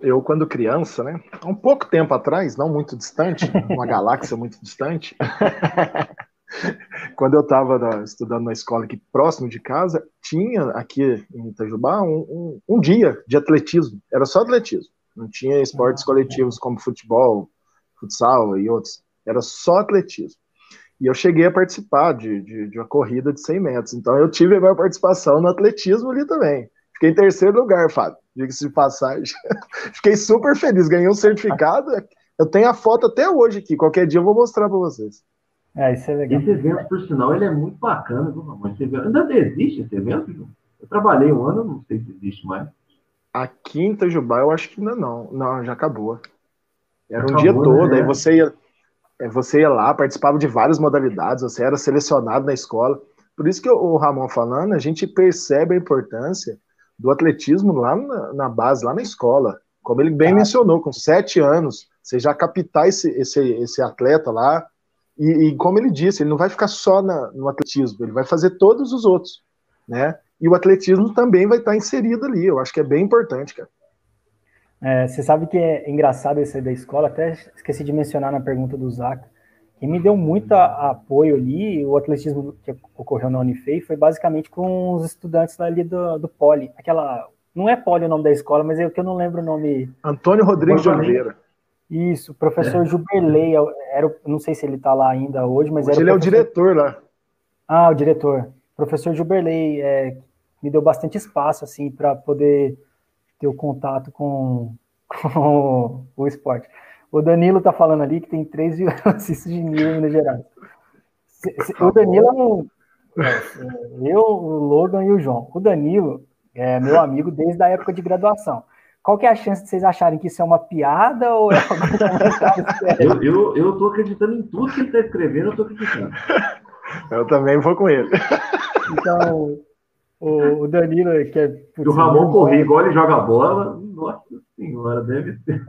eu, quando criança, né? Há um pouco tempo atrás, não muito distante, uma galáxia muito distante, quando eu estava estudando na escola aqui próximo de casa, tinha aqui em Itajubá um, um, um, dia de atletismo. Era só atletismo. Não tinha esportes ah, coletivos como futebol, futsal e outros. Era só atletismo. E eu cheguei a participar de, de, de uma corrida de 100 metros. Então eu tive a minha participação no atletismo ali também. Fiquei em terceiro lugar, Fábio diga-se de passagem. Fiquei super feliz, ganhei um certificado. Eu tenho a foto até hoje aqui, qualquer dia eu vou mostrar para vocês. É, isso é legal. Esse evento, por sinal, ele é muito bacana, viu, Ramon? Esse evento, ainda existe esse evento? Eu trabalhei um ano, não sei se existe mais. A quinta Jubá, eu acho que ainda não. Não, já acabou. Era acabou, um dia todo, né? aí você ia, é, você ia lá, participava de várias modalidades, você era selecionado na escola. Por isso que o Ramon falando, a gente percebe a importância do atletismo lá na, na base, lá na escola. Como ele bem ah. mencionou, com sete anos, você já captar esse, esse, esse atleta lá. E, e, como ele disse, ele não vai ficar só na, no atletismo, ele vai fazer todos os outros, né? E o atletismo também vai estar inserido ali. Eu acho que é bem importante, cara. É, você sabe que é engraçado esse da escola, até esqueci de mencionar na pergunta do Zac. Quem me deu muito apoio ali, o atletismo que ocorreu na Unifei, foi basicamente com os estudantes ali do, do Poli. Aquela. Não é Poli o nome da escola, mas é o que eu não lembro o nome. Antônio Rodrigues de Oliveira. Isso, professor é. Juberley, era, não sei se ele está lá ainda hoje, mas hoje era. ele professor... é o diretor lá. Ah, o diretor. Professor Juberley é, me deu bastante espaço, assim, para poder ter o contato com, com o esporte. O Danilo tá falando ali que tem três assistos de Nilo em Minas Gerais. O Danilo é um. É, eu, o Logan e o João. O Danilo é meu amigo desde a época de graduação. Qual que é a chance de vocês acharem que isso é uma piada ou é eu, eu, eu tô acreditando em tudo que ele está escrevendo, eu tô acreditando. Eu também vou com ele. Então, o, o Danilo, que é. Se o Ramon correr igual ele joga bola, nossa senhora, deve ser.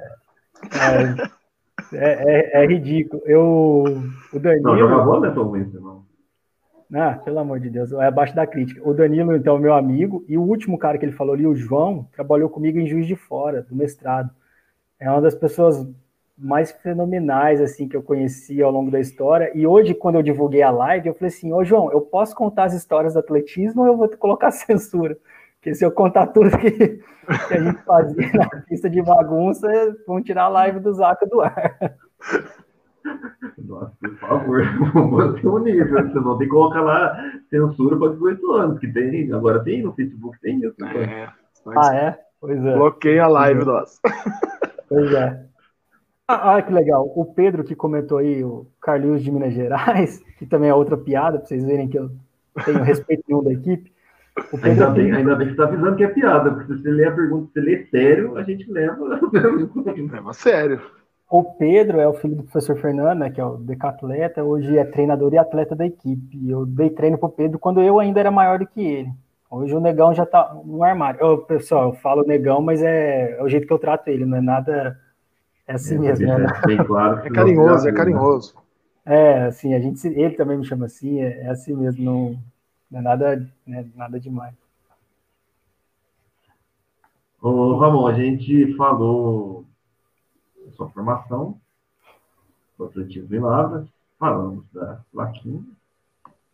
É, é, é, ridículo. Eu, o Danilo. Não, joga bola atualmente, não. Ah, pelo amor de Deus, é abaixo da crítica. O Danilo, então, meu amigo, e o último cara que ele falou ali, o João, trabalhou comigo em Juiz de Fora, do mestrado. É uma das pessoas mais fenomenais, assim, que eu conheci ao longo da história. E hoje, quando eu divulguei a live, eu falei assim, ô João, eu posso contar as histórias do atletismo ou eu vou colocar censura? Porque se eu contar tudo que, que a gente fazia na pista de bagunça, vão tirar a live do Zaca do ar. Nossa, por favor, manter o nível, senão tem que colocar lá censura para 18 anos, que tem, agora tem no Facebook, tem isso. Né? É, ah, é? Pois é. Bloqueia a live, nossa. Pois é. Ah, ah, que legal. O Pedro que comentou aí, o Carlinhos de Minas Gerais, que também é outra piada, para vocês verem que eu tenho respeito nenhum da equipe. Ainda bem, ainda bem que você está avisando que é piada, porque se você ler a pergunta, se ler sério, a gente leva. leva sério. O Pedro é o filho do professor Fernando, né, que é o decatleta, hoje é treinador e atleta da equipe. Eu dei treino pro Pedro quando eu ainda era maior do que ele. Hoje o negão já tá no armário. Eu, pessoal, eu falo negão, mas é, é o jeito que eu trato ele, não é nada. É assim é, mesmo. Né? É, claro é carinhoso, é carinhoso. É, assim, a gente, ele também me chama assim, é, é assim mesmo, não, não é nada, né, nada demais. Ô, Ramon, a gente falou da sua formação, do atletismo em Lavras, falamos da plaquinha,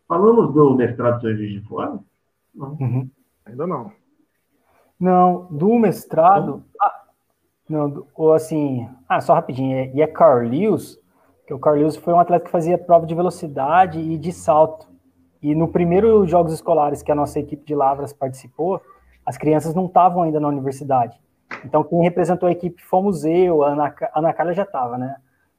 falamos do mestrado São Juiz de Fora? Não. Uhum. Ainda não. Não, do mestrado. Ah, não, ou assim. Ah, só rapidinho. É, e é Carl Lewis, Que o Carlos foi um atleta que fazia prova de velocidade e de salto. E no primeiro Jogos Escolares que a nossa equipe de Lavras participou, as crianças não estavam ainda na universidade. Então, quem representou a equipe fomos eu, a Ana, a Ana Carla já estava, né?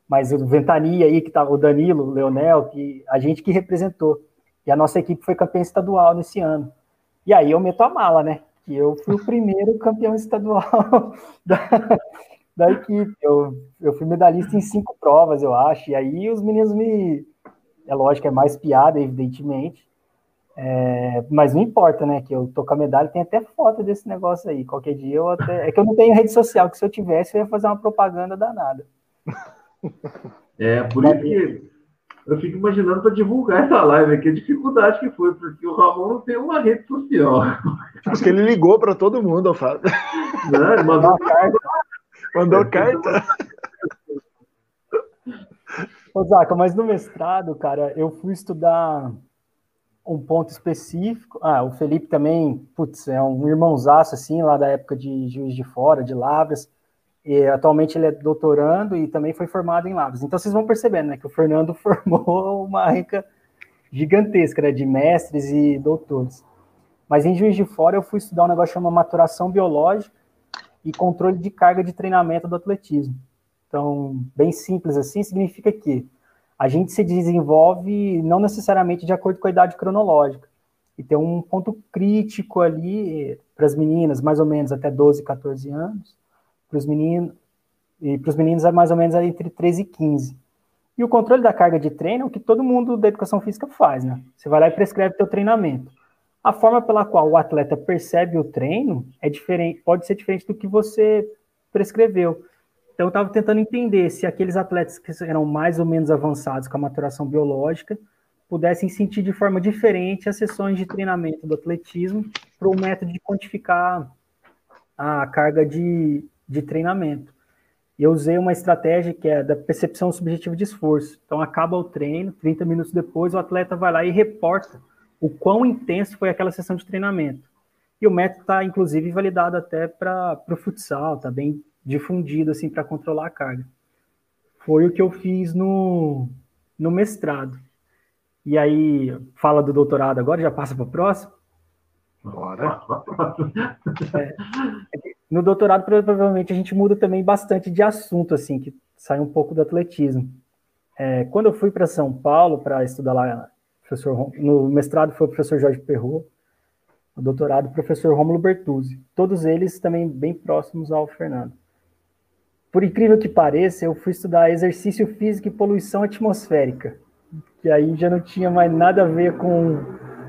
Mas o Ventania aí, que estava o Danilo, o Leonel, que, a gente que representou. E a nossa equipe foi campeã estadual nesse ano. E aí eu meto a mala, né? Que eu fui o primeiro campeão estadual da, da equipe. Eu, eu fui medalhista em cinco provas, eu acho. E aí os meninos me. É lógico, é mais piada, evidentemente. É, mas não importa, né? Que eu tô com a medalha, tem até foto desse negócio aí. Qualquer dia eu até. É que eu não tenho rede social, que se eu tivesse, eu ia fazer uma propaganda danada. É, por isso que eu fico imaginando para divulgar essa live aqui, a dificuldade que foi, porque o Ramon não tem uma rede social. Acho que ele ligou para todo mundo, Fábio. Não, ele mandou carta. Mandou carta. Zaca, mas no mestrado, cara, eu fui estudar um ponto específico. Ah, o Felipe também, putz, é um irmãozaço, assim, lá da época de Juiz de Fora, de Lavras. E atualmente ele é doutorando e também foi formado em Lavras. Então vocês vão percebendo, né, que o Fernando formou uma rica gigantesca, né, de mestres e doutores. Mas em Juiz de Fora eu fui estudar um negócio chamado maturação biológica e controle de carga de treinamento do atletismo. Então, bem simples assim, significa que a gente se desenvolve não necessariamente de acordo com a idade cronológica. E tem um ponto crítico ali para as meninas, mais ou menos até 12, 14 anos, para os meninos, e para os meninos é mais ou menos entre 13 e 15. E o controle da carga de treino é o que todo mundo da educação física faz, né? Você vai lá e prescreve teu treinamento. A forma pela qual o atleta percebe o treino é diferente, pode ser diferente do que você prescreveu. Então, eu estava tentando entender se aqueles atletas que eram mais ou menos avançados com a maturação biológica pudessem sentir de forma diferente as sessões de treinamento do atletismo para o método de quantificar a carga de, de treinamento. E eu usei uma estratégia que é da percepção subjetiva de esforço. Então, acaba o treino, 30 minutos depois, o atleta vai lá e reporta o quão intenso foi aquela sessão de treinamento. E o método está, inclusive, validado até para o futsal, está bem difundido assim para controlar a carga. Foi o que eu fiz no, no mestrado. E aí, fala do doutorado agora, já passa para o próximo? Bora. É, no doutorado, provavelmente, a gente muda também bastante de assunto, assim, que sai um pouco do atletismo. É, quando eu fui para São Paulo para estudar lá, professor, no mestrado foi o professor Jorge Perrot, no doutorado, o professor Rômulo Bertuzzi. Todos eles também bem próximos ao Fernando por incrível que pareça, eu fui estudar exercício físico e poluição atmosférica, que aí já não tinha mais nada a ver com.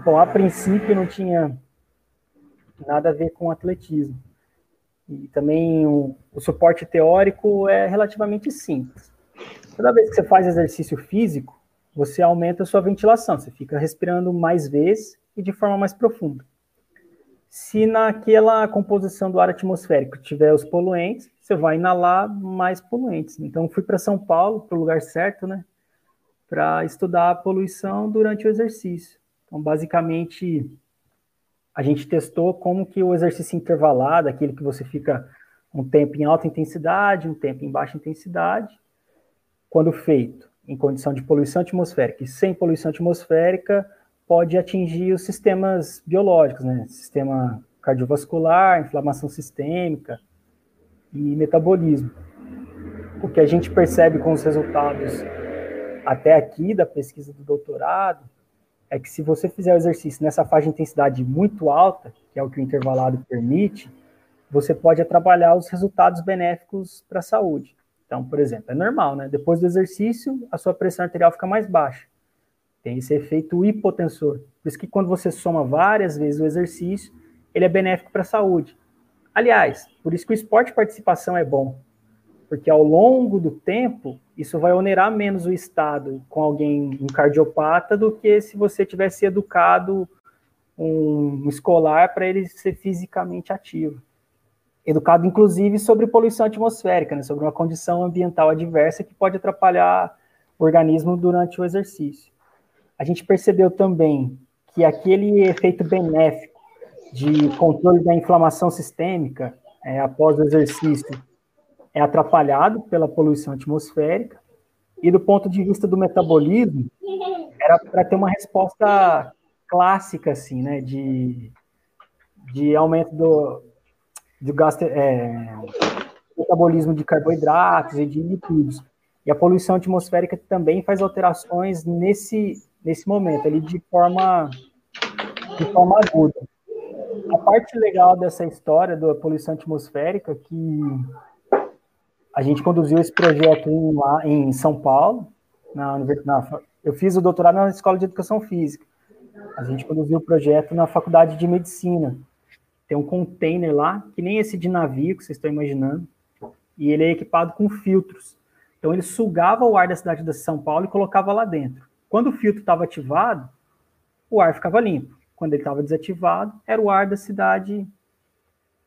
Bom, a princípio não tinha nada a ver com atletismo. E também o, o suporte teórico é relativamente simples. Toda vez que você faz exercício físico, você aumenta a sua ventilação, você fica respirando mais vezes e de forma mais profunda se naquela composição do ar atmosférico tiver os poluentes, você vai inalar mais poluentes. Então, fui para São Paulo, para o lugar certo, né? Para estudar a poluição durante o exercício. Então, basicamente, a gente testou como que o exercício intervalado, aquele que você fica um tempo em alta intensidade, um tempo em baixa intensidade, quando feito em condição de poluição atmosférica e sem poluição atmosférica, pode atingir os sistemas biológicos, né? Sistema cardiovascular, inflamação sistêmica e metabolismo. O que a gente percebe com os resultados até aqui da pesquisa do doutorado é que se você fizer o exercício nessa faixa de intensidade muito alta, que é o que o intervalado permite, você pode trabalhar os resultados benéficos para a saúde. Então, por exemplo, é normal, né? Depois do exercício, a sua pressão arterial fica mais baixa. Tem esse efeito hipotensor. Por isso que quando você soma várias vezes o exercício, ele é benéfico para a saúde. Aliás, por isso que o esporte participação é bom. Porque ao longo do tempo, isso vai onerar menos o Estado com alguém, um cardiopata, do que se você tivesse educado um escolar para ele ser fisicamente ativo. Educado, inclusive, sobre poluição atmosférica, né, sobre uma condição ambiental adversa que pode atrapalhar o organismo durante o exercício a gente percebeu também que aquele efeito benéfico de controle da inflamação sistêmica é, após o exercício é atrapalhado pela poluição atmosférica. E do ponto de vista do metabolismo, era para ter uma resposta clássica, assim, né, de, de aumento do, do gasto, é, metabolismo de carboidratos e de lipídios. E a poluição atmosférica também faz alterações nesse, nesse momento, ali de forma, de forma aguda. A parte legal dessa história da poluição atmosférica é que a gente conduziu esse projeto em, lá em São Paulo, na, eu fiz o doutorado na Escola de Educação Física. A gente conduziu o projeto na Faculdade de Medicina. Tem um container lá, que nem esse de navio que vocês estão imaginando, e ele é equipado com filtros. Então ele sugava o ar da cidade de São Paulo e colocava lá dentro. Quando o filtro estava ativado, o ar ficava limpo. Quando ele estava desativado, era o ar da cidade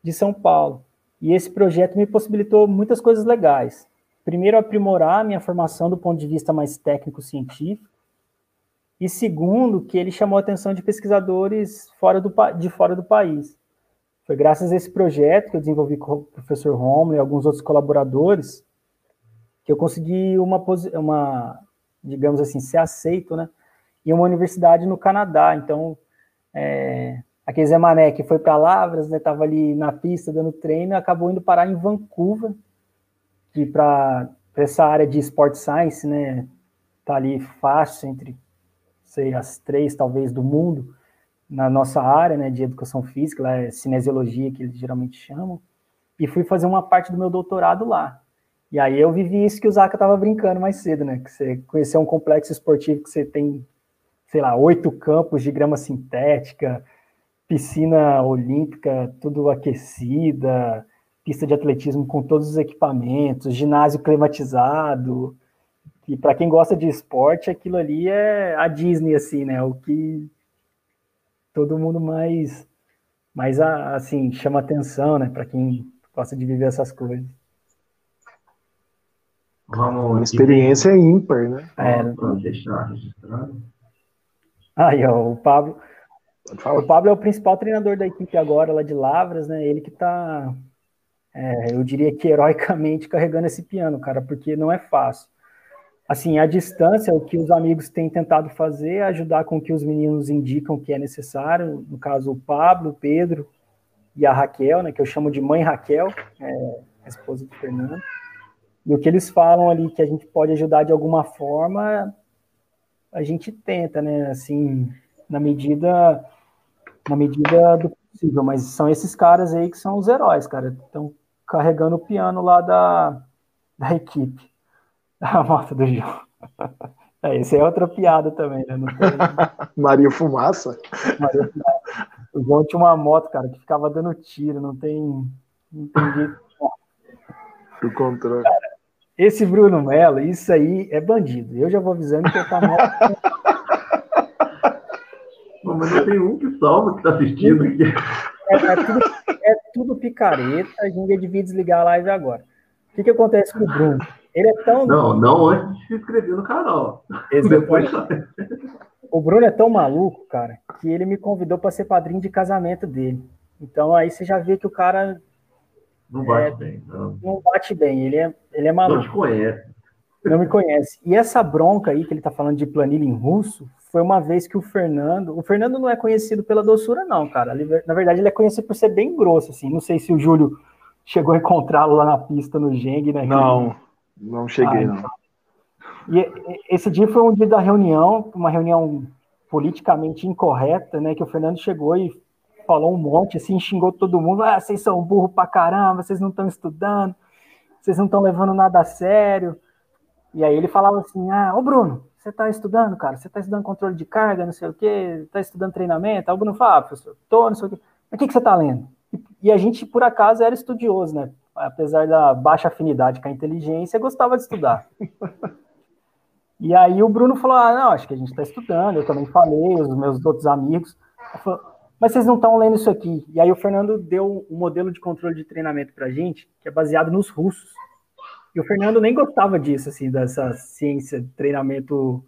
de São Paulo. E esse projeto me possibilitou muitas coisas legais. Primeiro, aprimorar a minha formação do ponto de vista mais técnico-científico. E segundo, que ele chamou a atenção de pesquisadores fora do, de fora do país. Foi graças a esse projeto que eu desenvolvi com o professor Romulo e alguns outros colaboradores que eu consegui uma, uma digamos assim, ser aceito, né, em uma universidade no Canadá. Então, é, aquele Zé Mané que foi para Lavras, né, estava ali na pista dando treino, acabou indo parar em Vancouver, que para essa área de Sport Science, né, tá ali fácil entre, sei, as três talvez do mundo, na nossa área, né, de educação física, lá é cinesiologia que eles geralmente chamam, e fui fazer uma parte do meu doutorado lá. E aí eu vivi isso que o Zaka estava brincando mais cedo, né, que você conhecer um complexo esportivo que você tem, sei lá, oito campos de grama sintética, piscina olímpica tudo aquecida, pista de atletismo com todos os equipamentos, ginásio climatizado, e para quem gosta de esporte, aquilo ali é a Disney, assim, né, o que todo mundo mais, mais assim, chama atenção, né, para quem gosta de viver essas coisas. Vamos, Uma experiência ímpar, né? É, para deixar registrado. Aí, ó, o Pablo. O Pablo é o principal treinador da equipe agora, lá de Lavras, né? Ele que tá, é, eu diria que heroicamente carregando esse piano, cara, porque não é fácil assim, a distância, o que os amigos têm tentado fazer é ajudar com que os meninos indicam que é necessário, no caso o Pablo, o Pedro e a Raquel, né, que eu chamo de mãe Raquel, é, a esposa do Fernando, e o que eles falam ali que a gente pode ajudar de alguma forma, a gente tenta, né, assim, na medida na medida do possível, mas são esses caras aí que são os heróis, cara, estão carregando o piano lá da, da equipe. A moto do João. É, esse é outra piada também, né? Tem... Maria Fumaça? Maria Fumaça. O João tinha uma moto, cara, que ficava dando tiro, não tem, não tem jeito. Do controle. Cara, esse Bruno Mello, isso aí é bandido. Eu já vou avisando que eu tá mal. mas não tem um que salva que tá assistindo aqui. É, é, tudo, é tudo picareta, a gente devia desligar a live agora. O que, que acontece com o Bruno? Ele é tão. Não, não antes de se inscrever no canal. Depois... o Bruno é tão maluco, cara, que ele me convidou para ser padrinho de casamento dele. Então aí você já vê que o cara. Não bate é, bem. Não. não bate bem, ele é, ele é maluco. Não te conhece. Não me conhece. E essa bronca aí que ele tá falando de planilha em russo foi uma vez que o Fernando. O Fernando não é conhecido pela doçura, não, cara. Na verdade, ele é conhecido por ser bem grosso, assim. Não sei se o Júlio chegou a encontrá-lo lá na pista no Geng, né? Não. Não cheguei, ah, não. Então. E esse dia foi um dia da reunião, uma reunião politicamente incorreta, né? Que o Fernando chegou e falou um monte, assim, xingou todo mundo. Ah, vocês são burro pra caramba, vocês não estão estudando, vocês não estão levando nada a sério. E aí ele falava assim: Ah, ô Bruno, você está estudando, cara? Você está estudando controle de carga, não sei o quê, está estudando treinamento? Aí o Bruno fala, ah, professor, tô, não sei o quê. Mas o que, que você está lendo? E a gente, por acaso, era estudioso, né? apesar da baixa afinidade com a inteligência, gostava de estudar. e aí o Bruno falou: Ah, não, acho que a gente está estudando. Eu também falei, os meus outros amigos. Falei, mas vocês não estão lendo isso aqui. E aí o Fernando deu um modelo de controle de treinamento para gente, que é baseado nos russos. E o Fernando nem gostava disso, assim, dessa ciência de treinamento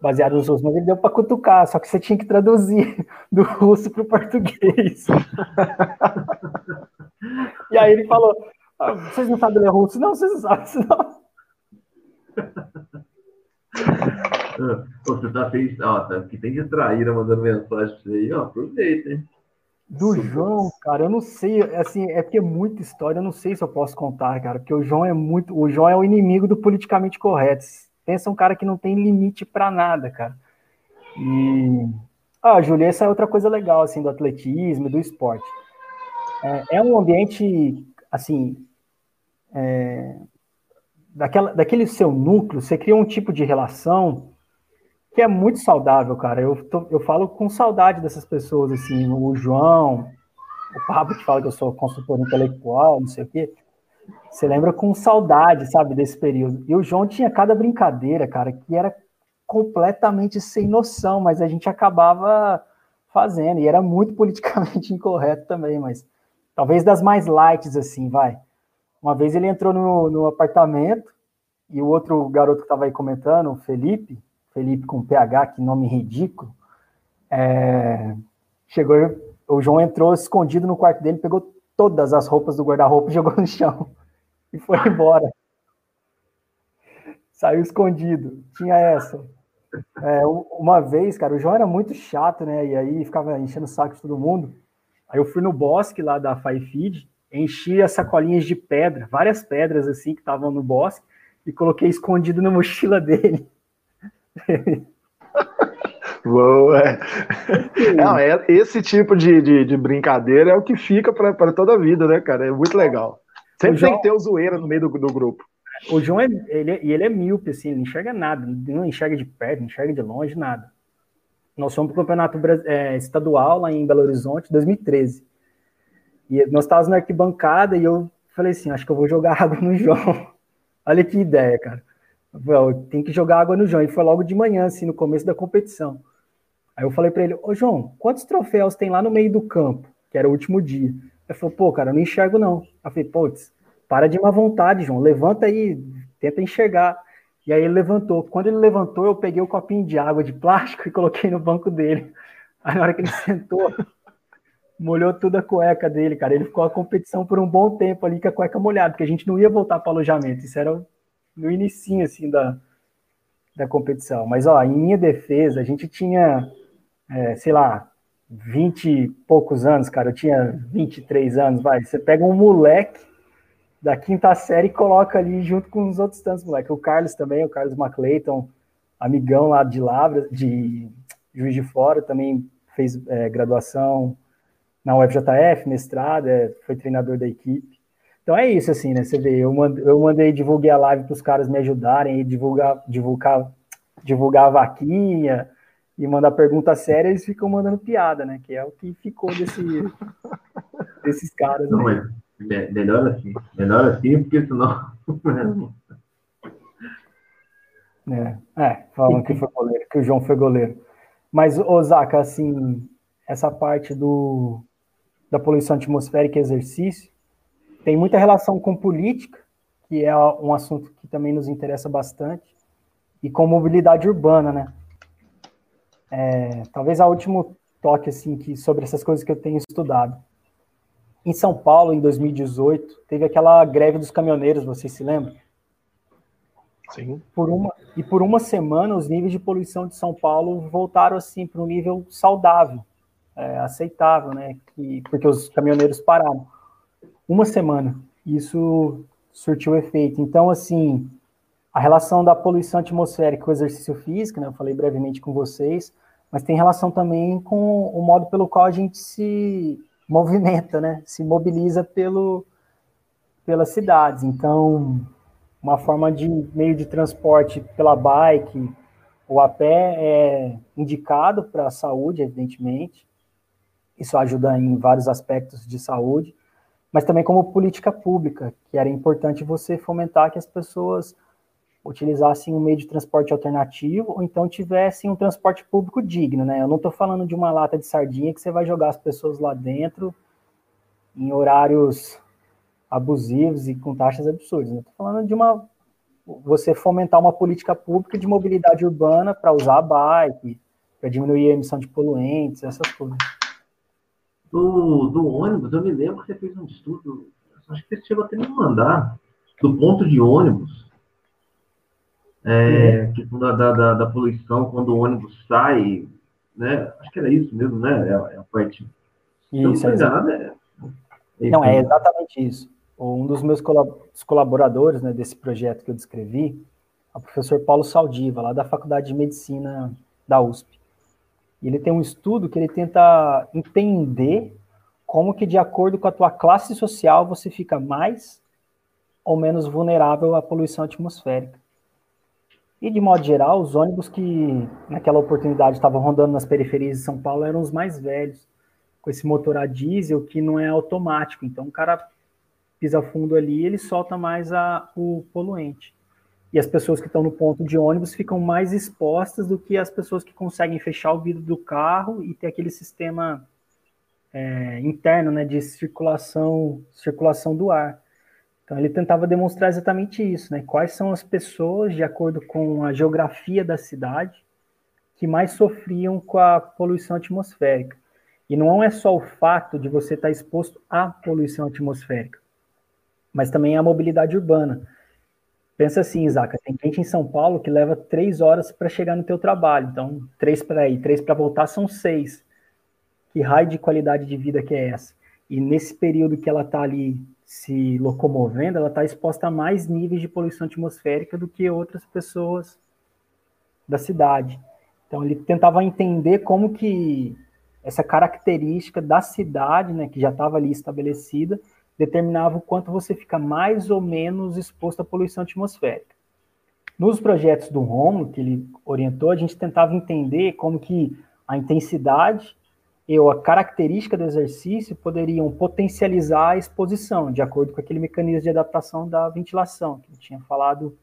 baseado nos russos, mas ele deu para cutucar, só que você tinha que traduzir do russo para o português. e aí ele falou: ah, vocês não sabem ler russo? Não, vocês não sabem, não. Você tá feliz, ó, tá, que tem de traíra mandando mensagem pra aí, ó, aproveita, hein? Do João, cara, eu não sei, assim, é porque é muita história, eu não sei se eu posso contar, cara, porque o João é muito, o João é o inimigo do politicamente correto. Pensa um cara que não tem limite para nada, cara. E ah, Júlia, essa é outra coisa legal assim do atletismo, do esporte. É, é um ambiente assim, é, daquela, daquele seu núcleo, você cria um tipo de relação que é muito saudável, cara. Eu, tô, eu falo com saudade dessas pessoas, assim, o João, o Pablo que fala que eu sou consultor intelectual, não sei o quê. Você lembra com saudade, sabe, desse período. E o João tinha cada brincadeira, cara, que era completamente sem noção, mas a gente acabava fazendo, e era muito politicamente incorreto também, mas talvez das mais lights, assim, vai. Uma vez ele entrou no, no apartamento, e o outro garoto que estava aí comentando, o Felipe, Felipe com PH, que nome ridículo. É, chegou, o João entrou escondido no quarto dele, pegou todas as roupas do guarda-roupa e jogou no chão e foi embora. Saiu escondido. Tinha essa. É, uma vez, cara, o João era muito chato, né? E aí ficava enchendo o saco de todo mundo. Aí eu fui no bosque lá da Feed, enchi as sacolinhas de pedra, várias pedras assim que estavam no bosque, e coloquei escondido na mochila dele. Boa. É. Não, é, esse tipo de, de, de, brincadeira é o que fica para toda a vida, né, cara? É muito legal. Sempre João, tem que ter o zoeira no meio do, do grupo. O João, é, ele, ele é míope, assim, ele não enxerga nada, não enxerga de perto, não enxerga de longe, nada. Nós fomos para o campeonato é, estadual lá em Belo Horizonte, 2013. E nós estávamos na arquibancada e eu falei assim, acho que eu vou jogar água no João. Olha que ideia, cara tem que jogar água no João. E foi logo de manhã, assim, no começo da competição. Aí eu falei para ele, ô João, quantos troféus tem lá no meio do campo? Que era o último dia. Ele falou, pô, cara, eu não enxergo não. Eu falei, putz, para de má vontade, João, levanta aí, tenta enxergar. E aí ele levantou. Quando ele levantou, eu peguei o copinho de água de plástico e coloquei no banco dele. Aí na hora que ele sentou, molhou toda a cueca dele, cara. Ele ficou a competição por um bom tempo ali com a cueca molhada, porque a gente não ia voltar para alojamento. Isso era no início assim da, da competição. Mas ó, em minha defesa, a gente tinha, é, sei lá, 20 e poucos anos, cara. Eu tinha 23 anos, vai. Você pega um moleque da quinta série e coloca ali junto com os outros tantos moleques. O Carlos também, o Carlos McClayton, amigão lá de Lavras, de Juiz de Fora, também fez é, graduação na UFJF, mestrado, é, foi treinador da equipe. Então é isso, assim, né? Você vê, eu mandei, eu mandei divulguei a live para os caras me ajudarem, divulgar, divulgar, divulgar a vaquinha e mandar pergunta séria, eles ficam mandando piada, né? Que é o que ficou desse, desses caras. Não, né? mas melhor assim, melhor assim, porque senão. é, é, falam que foi goleiro, que o João foi goleiro. Mas, Osaka, assim, essa parte do, da poluição atmosférica e exercício, tem muita relação com política, que é um assunto que também nos interessa bastante, e com mobilidade urbana, né? É, talvez a último toque assim que sobre essas coisas que eu tenho estudado. Em São Paulo, em 2018, teve aquela greve dos caminhoneiros, vocês se lembram? Sim. Por uma, e por uma semana, os níveis de poluição de São Paulo voltaram assim para um nível saudável, é, aceitável, né? Que, porque os caminhoneiros pararam uma semana. Isso surtiu efeito. Então, assim, a relação da poluição atmosférica com o exercício físico, né, eu falei brevemente com vocês, mas tem relação também com o modo pelo qual a gente se movimenta, né, se mobiliza pelo, pelas cidades. Então, uma forma de meio de transporte pela bike ou a pé é indicado para a saúde, evidentemente. Isso ajuda em vários aspectos de saúde mas também como política pública, que era importante você fomentar que as pessoas utilizassem um meio de transporte alternativo ou então tivessem um transporte público digno, né? Eu não estou falando de uma lata de sardinha que você vai jogar as pessoas lá dentro em horários abusivos e com taxas absurdas. Estou falando de uma você fomentar uma política pública de mobilidade urbana para usar a bike, para diminuir a emissão de poluentes, essas coisas do, do ônibus, eu me lembro que você fez um estudo, acho que você chegou até me mandar, do ponto de ônibus. é, questão da, da, da, poluição quando o ônibus sai, né? Acho que era isso mesmo, né? É, é a parte. Isso, é, nada, é... Não, é exatamente isso. Um dos meus colaboradores né, desse projeto que eu descrevi, é o professor Paulo Saldiva, lá da Faculdade de Medicina da USP. Ele tem um estudo que ele tenta entender como que, de acordo com a tua classe social, você fica mais ou menos vulnerável à poluição atmosférica. E, de modo geral, os ônibus que naquela oportunidade estavam rondando nas periferias de São Paulo eram os mais velhos, com esse motor a diesel que não é automático. Então, o cara pisa fundo ali, ele solta mais a, o poluente. E as pessoas que estão no ponto de ônibus ficam mais expostas do que as pessoas que conseguem fechar o vidro do carro e ter aquele sistema é, interno né, de circulação, circulação do ar. Então ele tentava demonstrar exatamente isso, né? Quais são as pessoas, de acordo com a geografia da cidade, que mais sofriam com a poluição atmosférica. E não é só o fato de você estar exposto à poluição atmosférica, mas também à mobilidade urbana. Pensa assim, Isaac, tem gente em São Paulo que leva três horas para chegar no teu trabalho. Então, três para ir, três para voltar são seis. Que raio de qualidade de vida que é essa? E nesse período que ela está ali se locomovendo, ela está exposta a mais níveis de poluição atmosférica do que outras pessoas da cidade. Então ele tentava entender como que essa característica da cidade, né, que já estava ali estabelecida, determinava o quanto você fica mais ou menos exposto à poluição atmosférica. Nos projetos do Romulo, que ele orientou, a gente tentava entender como que a intensidade e a característica do exercício poderiam potencializar a exposição, de acordo com aquele mecanismo de adaptação da ventilação, que eu tinha falado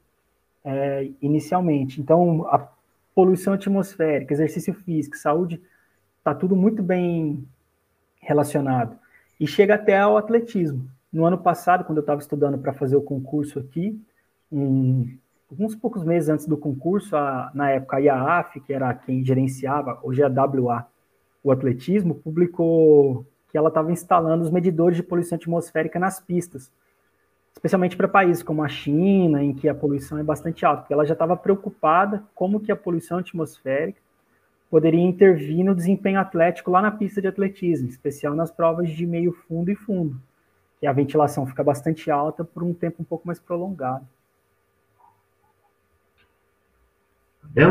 é, inicialmente. Então, a poluição atmosférica, exercício físico, saúde, está tudo muito bem relacionado. E chega até ao atletismo. No ano passado, quando eu estava estudando para fazer o concurso aqui, um, alguns poucos meses antes do concurso, a, na época a IAAF, que era quem gerenciava, hoje é a WA, o atletismo, publicou que ela estava instalando os medidores de poluição atmosférica nas pistas, especialmente para países como a China, em que a poluição é bastante alta, porque ela já estava preocupada como que a poluição atmosférica poderia intervir no desempenho atlético lá na pista de atletismo, em especial nas provas de meio fundo e fundo, que a ventilação fica bastante alta por um tempo um pouco mais prolongado. É,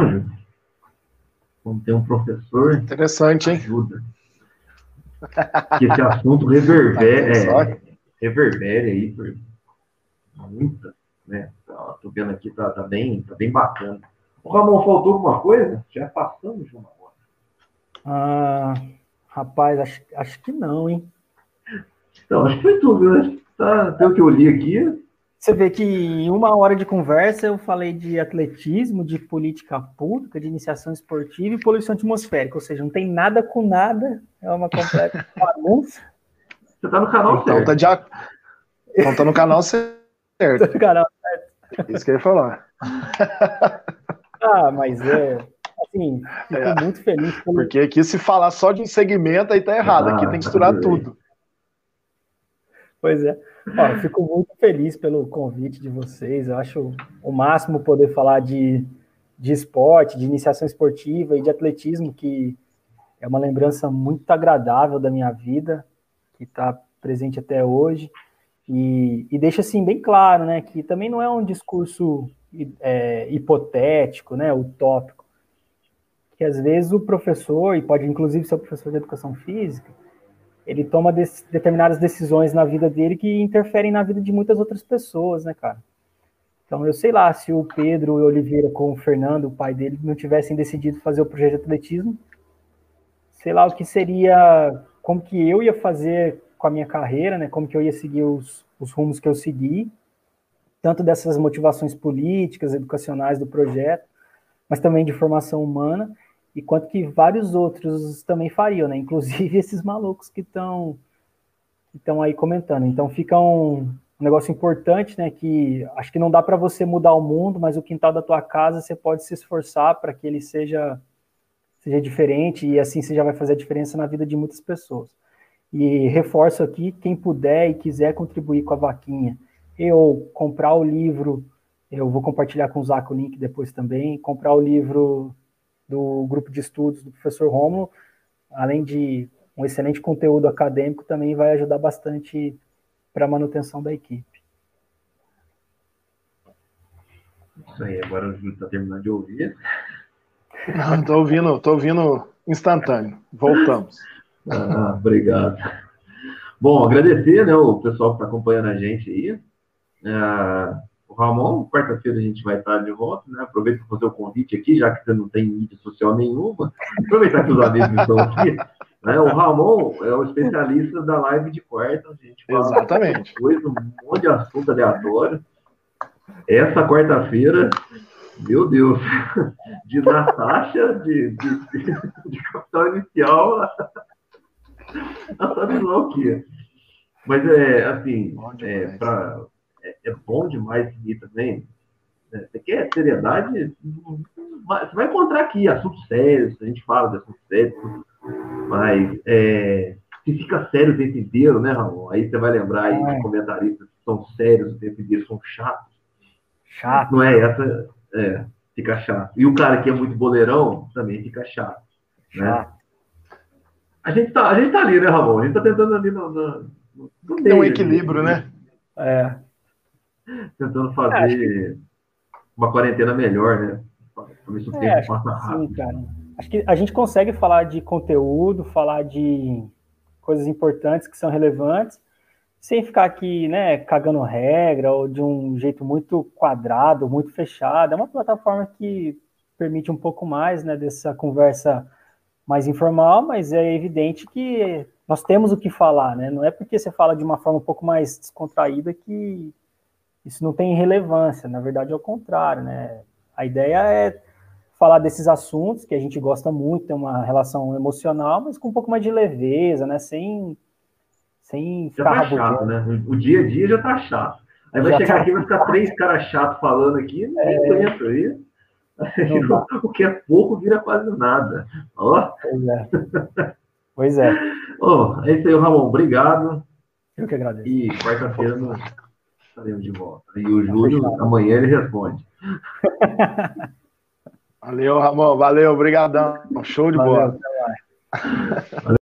quando tem um professor. Interessante, hein? Ajuda. Que esse assunto reverbere, é, reverbere aí por muita, né? Tô vendo aqui, tá, tá, bem, tá bem bacana. O Ramon, faltou alguma coisa? Já passamos de uma hora. Ah, rapaz, acho, acho que não, hein? Então, acho que foi tudo, né? Tá, pelo que eu li aqui, você vê que em uma hora de conversa eu falei de atletismo, de política pública, de iniciação esportiva e poluição atmosférica, ou seja, não tem nada com nada, é uma completa bagunça. Você tá no canal então, certo. Tá de... então tá no canal certo. no canal certo. Isso que eu ia falar. ah, mas é. Assim, fico é. muito feliz. Pelo... Porque aqui se falar só de um segmento aí tá errado, ah, aqui tem que misturar tudo. Pois é. Ó, fico muito feliz pelo convite de vocês. Eu acho o máximo poder falar de, de esporte, de iniciação esportiva e de atletismo, que é uma lembrança muito agradável da minha vida, que está presente até hoje. E, e, deixa assim bem claro, né, que também não é um discurso é, hipotético, né, utópico, que às vezes o professor, e pode inclusive ser o professor de educação física, ele toma determinadas decisões na vida dele que interferem na vida de muitas outras pessoas, né, cara? Então, eu sei lá, se o Pedro e Oliveira com o Fernando, o pai dele, não tivessem decidido fazer o projeto de atletismo, sei lá o que seria, como que eu ia fazer com a minha carreira, né? Como que eu ia seguir os, os rumos que eu segui, tanto dessas motivações políticas, educacionais do projeto, mas também de formação humana, e quanto que vários outros também fariam, né? Inclusive esses malucos que estão estão aí comentando. Então fica um, negócio importante, né? Que acho que não dá para você mudar o mundo, mas o quintal da tua casa você pode se esforçar para que ele seja seja diferente e assim você já vai fazer a diferença na vida de muitas pessoas. E reforço aqui, quem puder e quiser contribuir com a vaquinha, ou comprar o livro Eu vou compartilhar com o Zaco o link depois também. Comprar o livro do grupo de estudos do professor Romulo, além de um excelente conteúdo acadêmico, também vai ajudar bastante para a manutenção da equipe. Isso aí, agora o Júlio está terminando de ouvir. Não, estou ouvindo, tô ouvindo instantâneo. Voltamos. Ah, obrigado. Bom, agradecer né, o pessoal que está acompanhando a gente aí. Ah, o Ramon, quarta-feira a gente vai estar de volta, né? Aproveita para fazer o convite aqui, já que você não tem mídia social nenhuma. Aproveitar que os amigos estão aqui. Né? O Ramon é o especialista da live de quarta, a gente fala Exatamente. coisa, um monte de assunto aleatório. Essa quarta-feira, meu Deus, de Natasha, de, de, de, de capital inicial, a sabe lá o que. Mas é assim, é, pra, é, é, bom demais seguir também. Né? Você quer seriedade? Você vai encontrar aqui assuntos sérios, a gente fala de assuntos sérios, mas é, se fica sério o tempo inteiro, né, Ramon? Aí você vai lembrar aí de comentaristas que são sérios o tempo inteiro, são chatos. Chato. Não é essa, é, fica chato. E o cara que é muito boleirão também fica chato. Né? Chato. A gente tá, a gente tá ali, né, Ramon? A gente tá tentando ali no, no, no Tem um equilíbrio, né? É. Tentando fazer uma quarentena melhor, né? O tempo é, passa rápido. Sim, cara. Acho que a gente consegue falar de conteúdo, falar de coisas importantes que são relevantes, sem ficar aqui, né, cagando regra ou de um jeito muito quadrado, muito fechado. É uma plataforma que permite um pouco mais, né, dessa conversa mais informal, mas é evidente que nós temos o que falar, né? Não é porque você fala de uma forma um pouco mais descontraída que isso não tem relevância. Na verdade, é o contrário, né? A ideia é falar desses assuntos que a gente gosta muito, tem uma relação emocional, mas com um pouco mais de leveza, né? Sem, sem ficar já tá chato, né? O dia a dia já tá chato. Aí vai já chegar tá... aqui e vai ficar três caras chatos falando aqui, não é... aguenta aí. o que é pouco vira quase nada. Ó. Pois é. Pois é. oh, é isso aí, Ramon. Obrigado. Eu que agradeço. E quarta-feira nós estaremos de volta. E o Júlio, amanhã ele responde. Valeu, Ramon. Valeu, obrigadão. Show de Valeu, bola.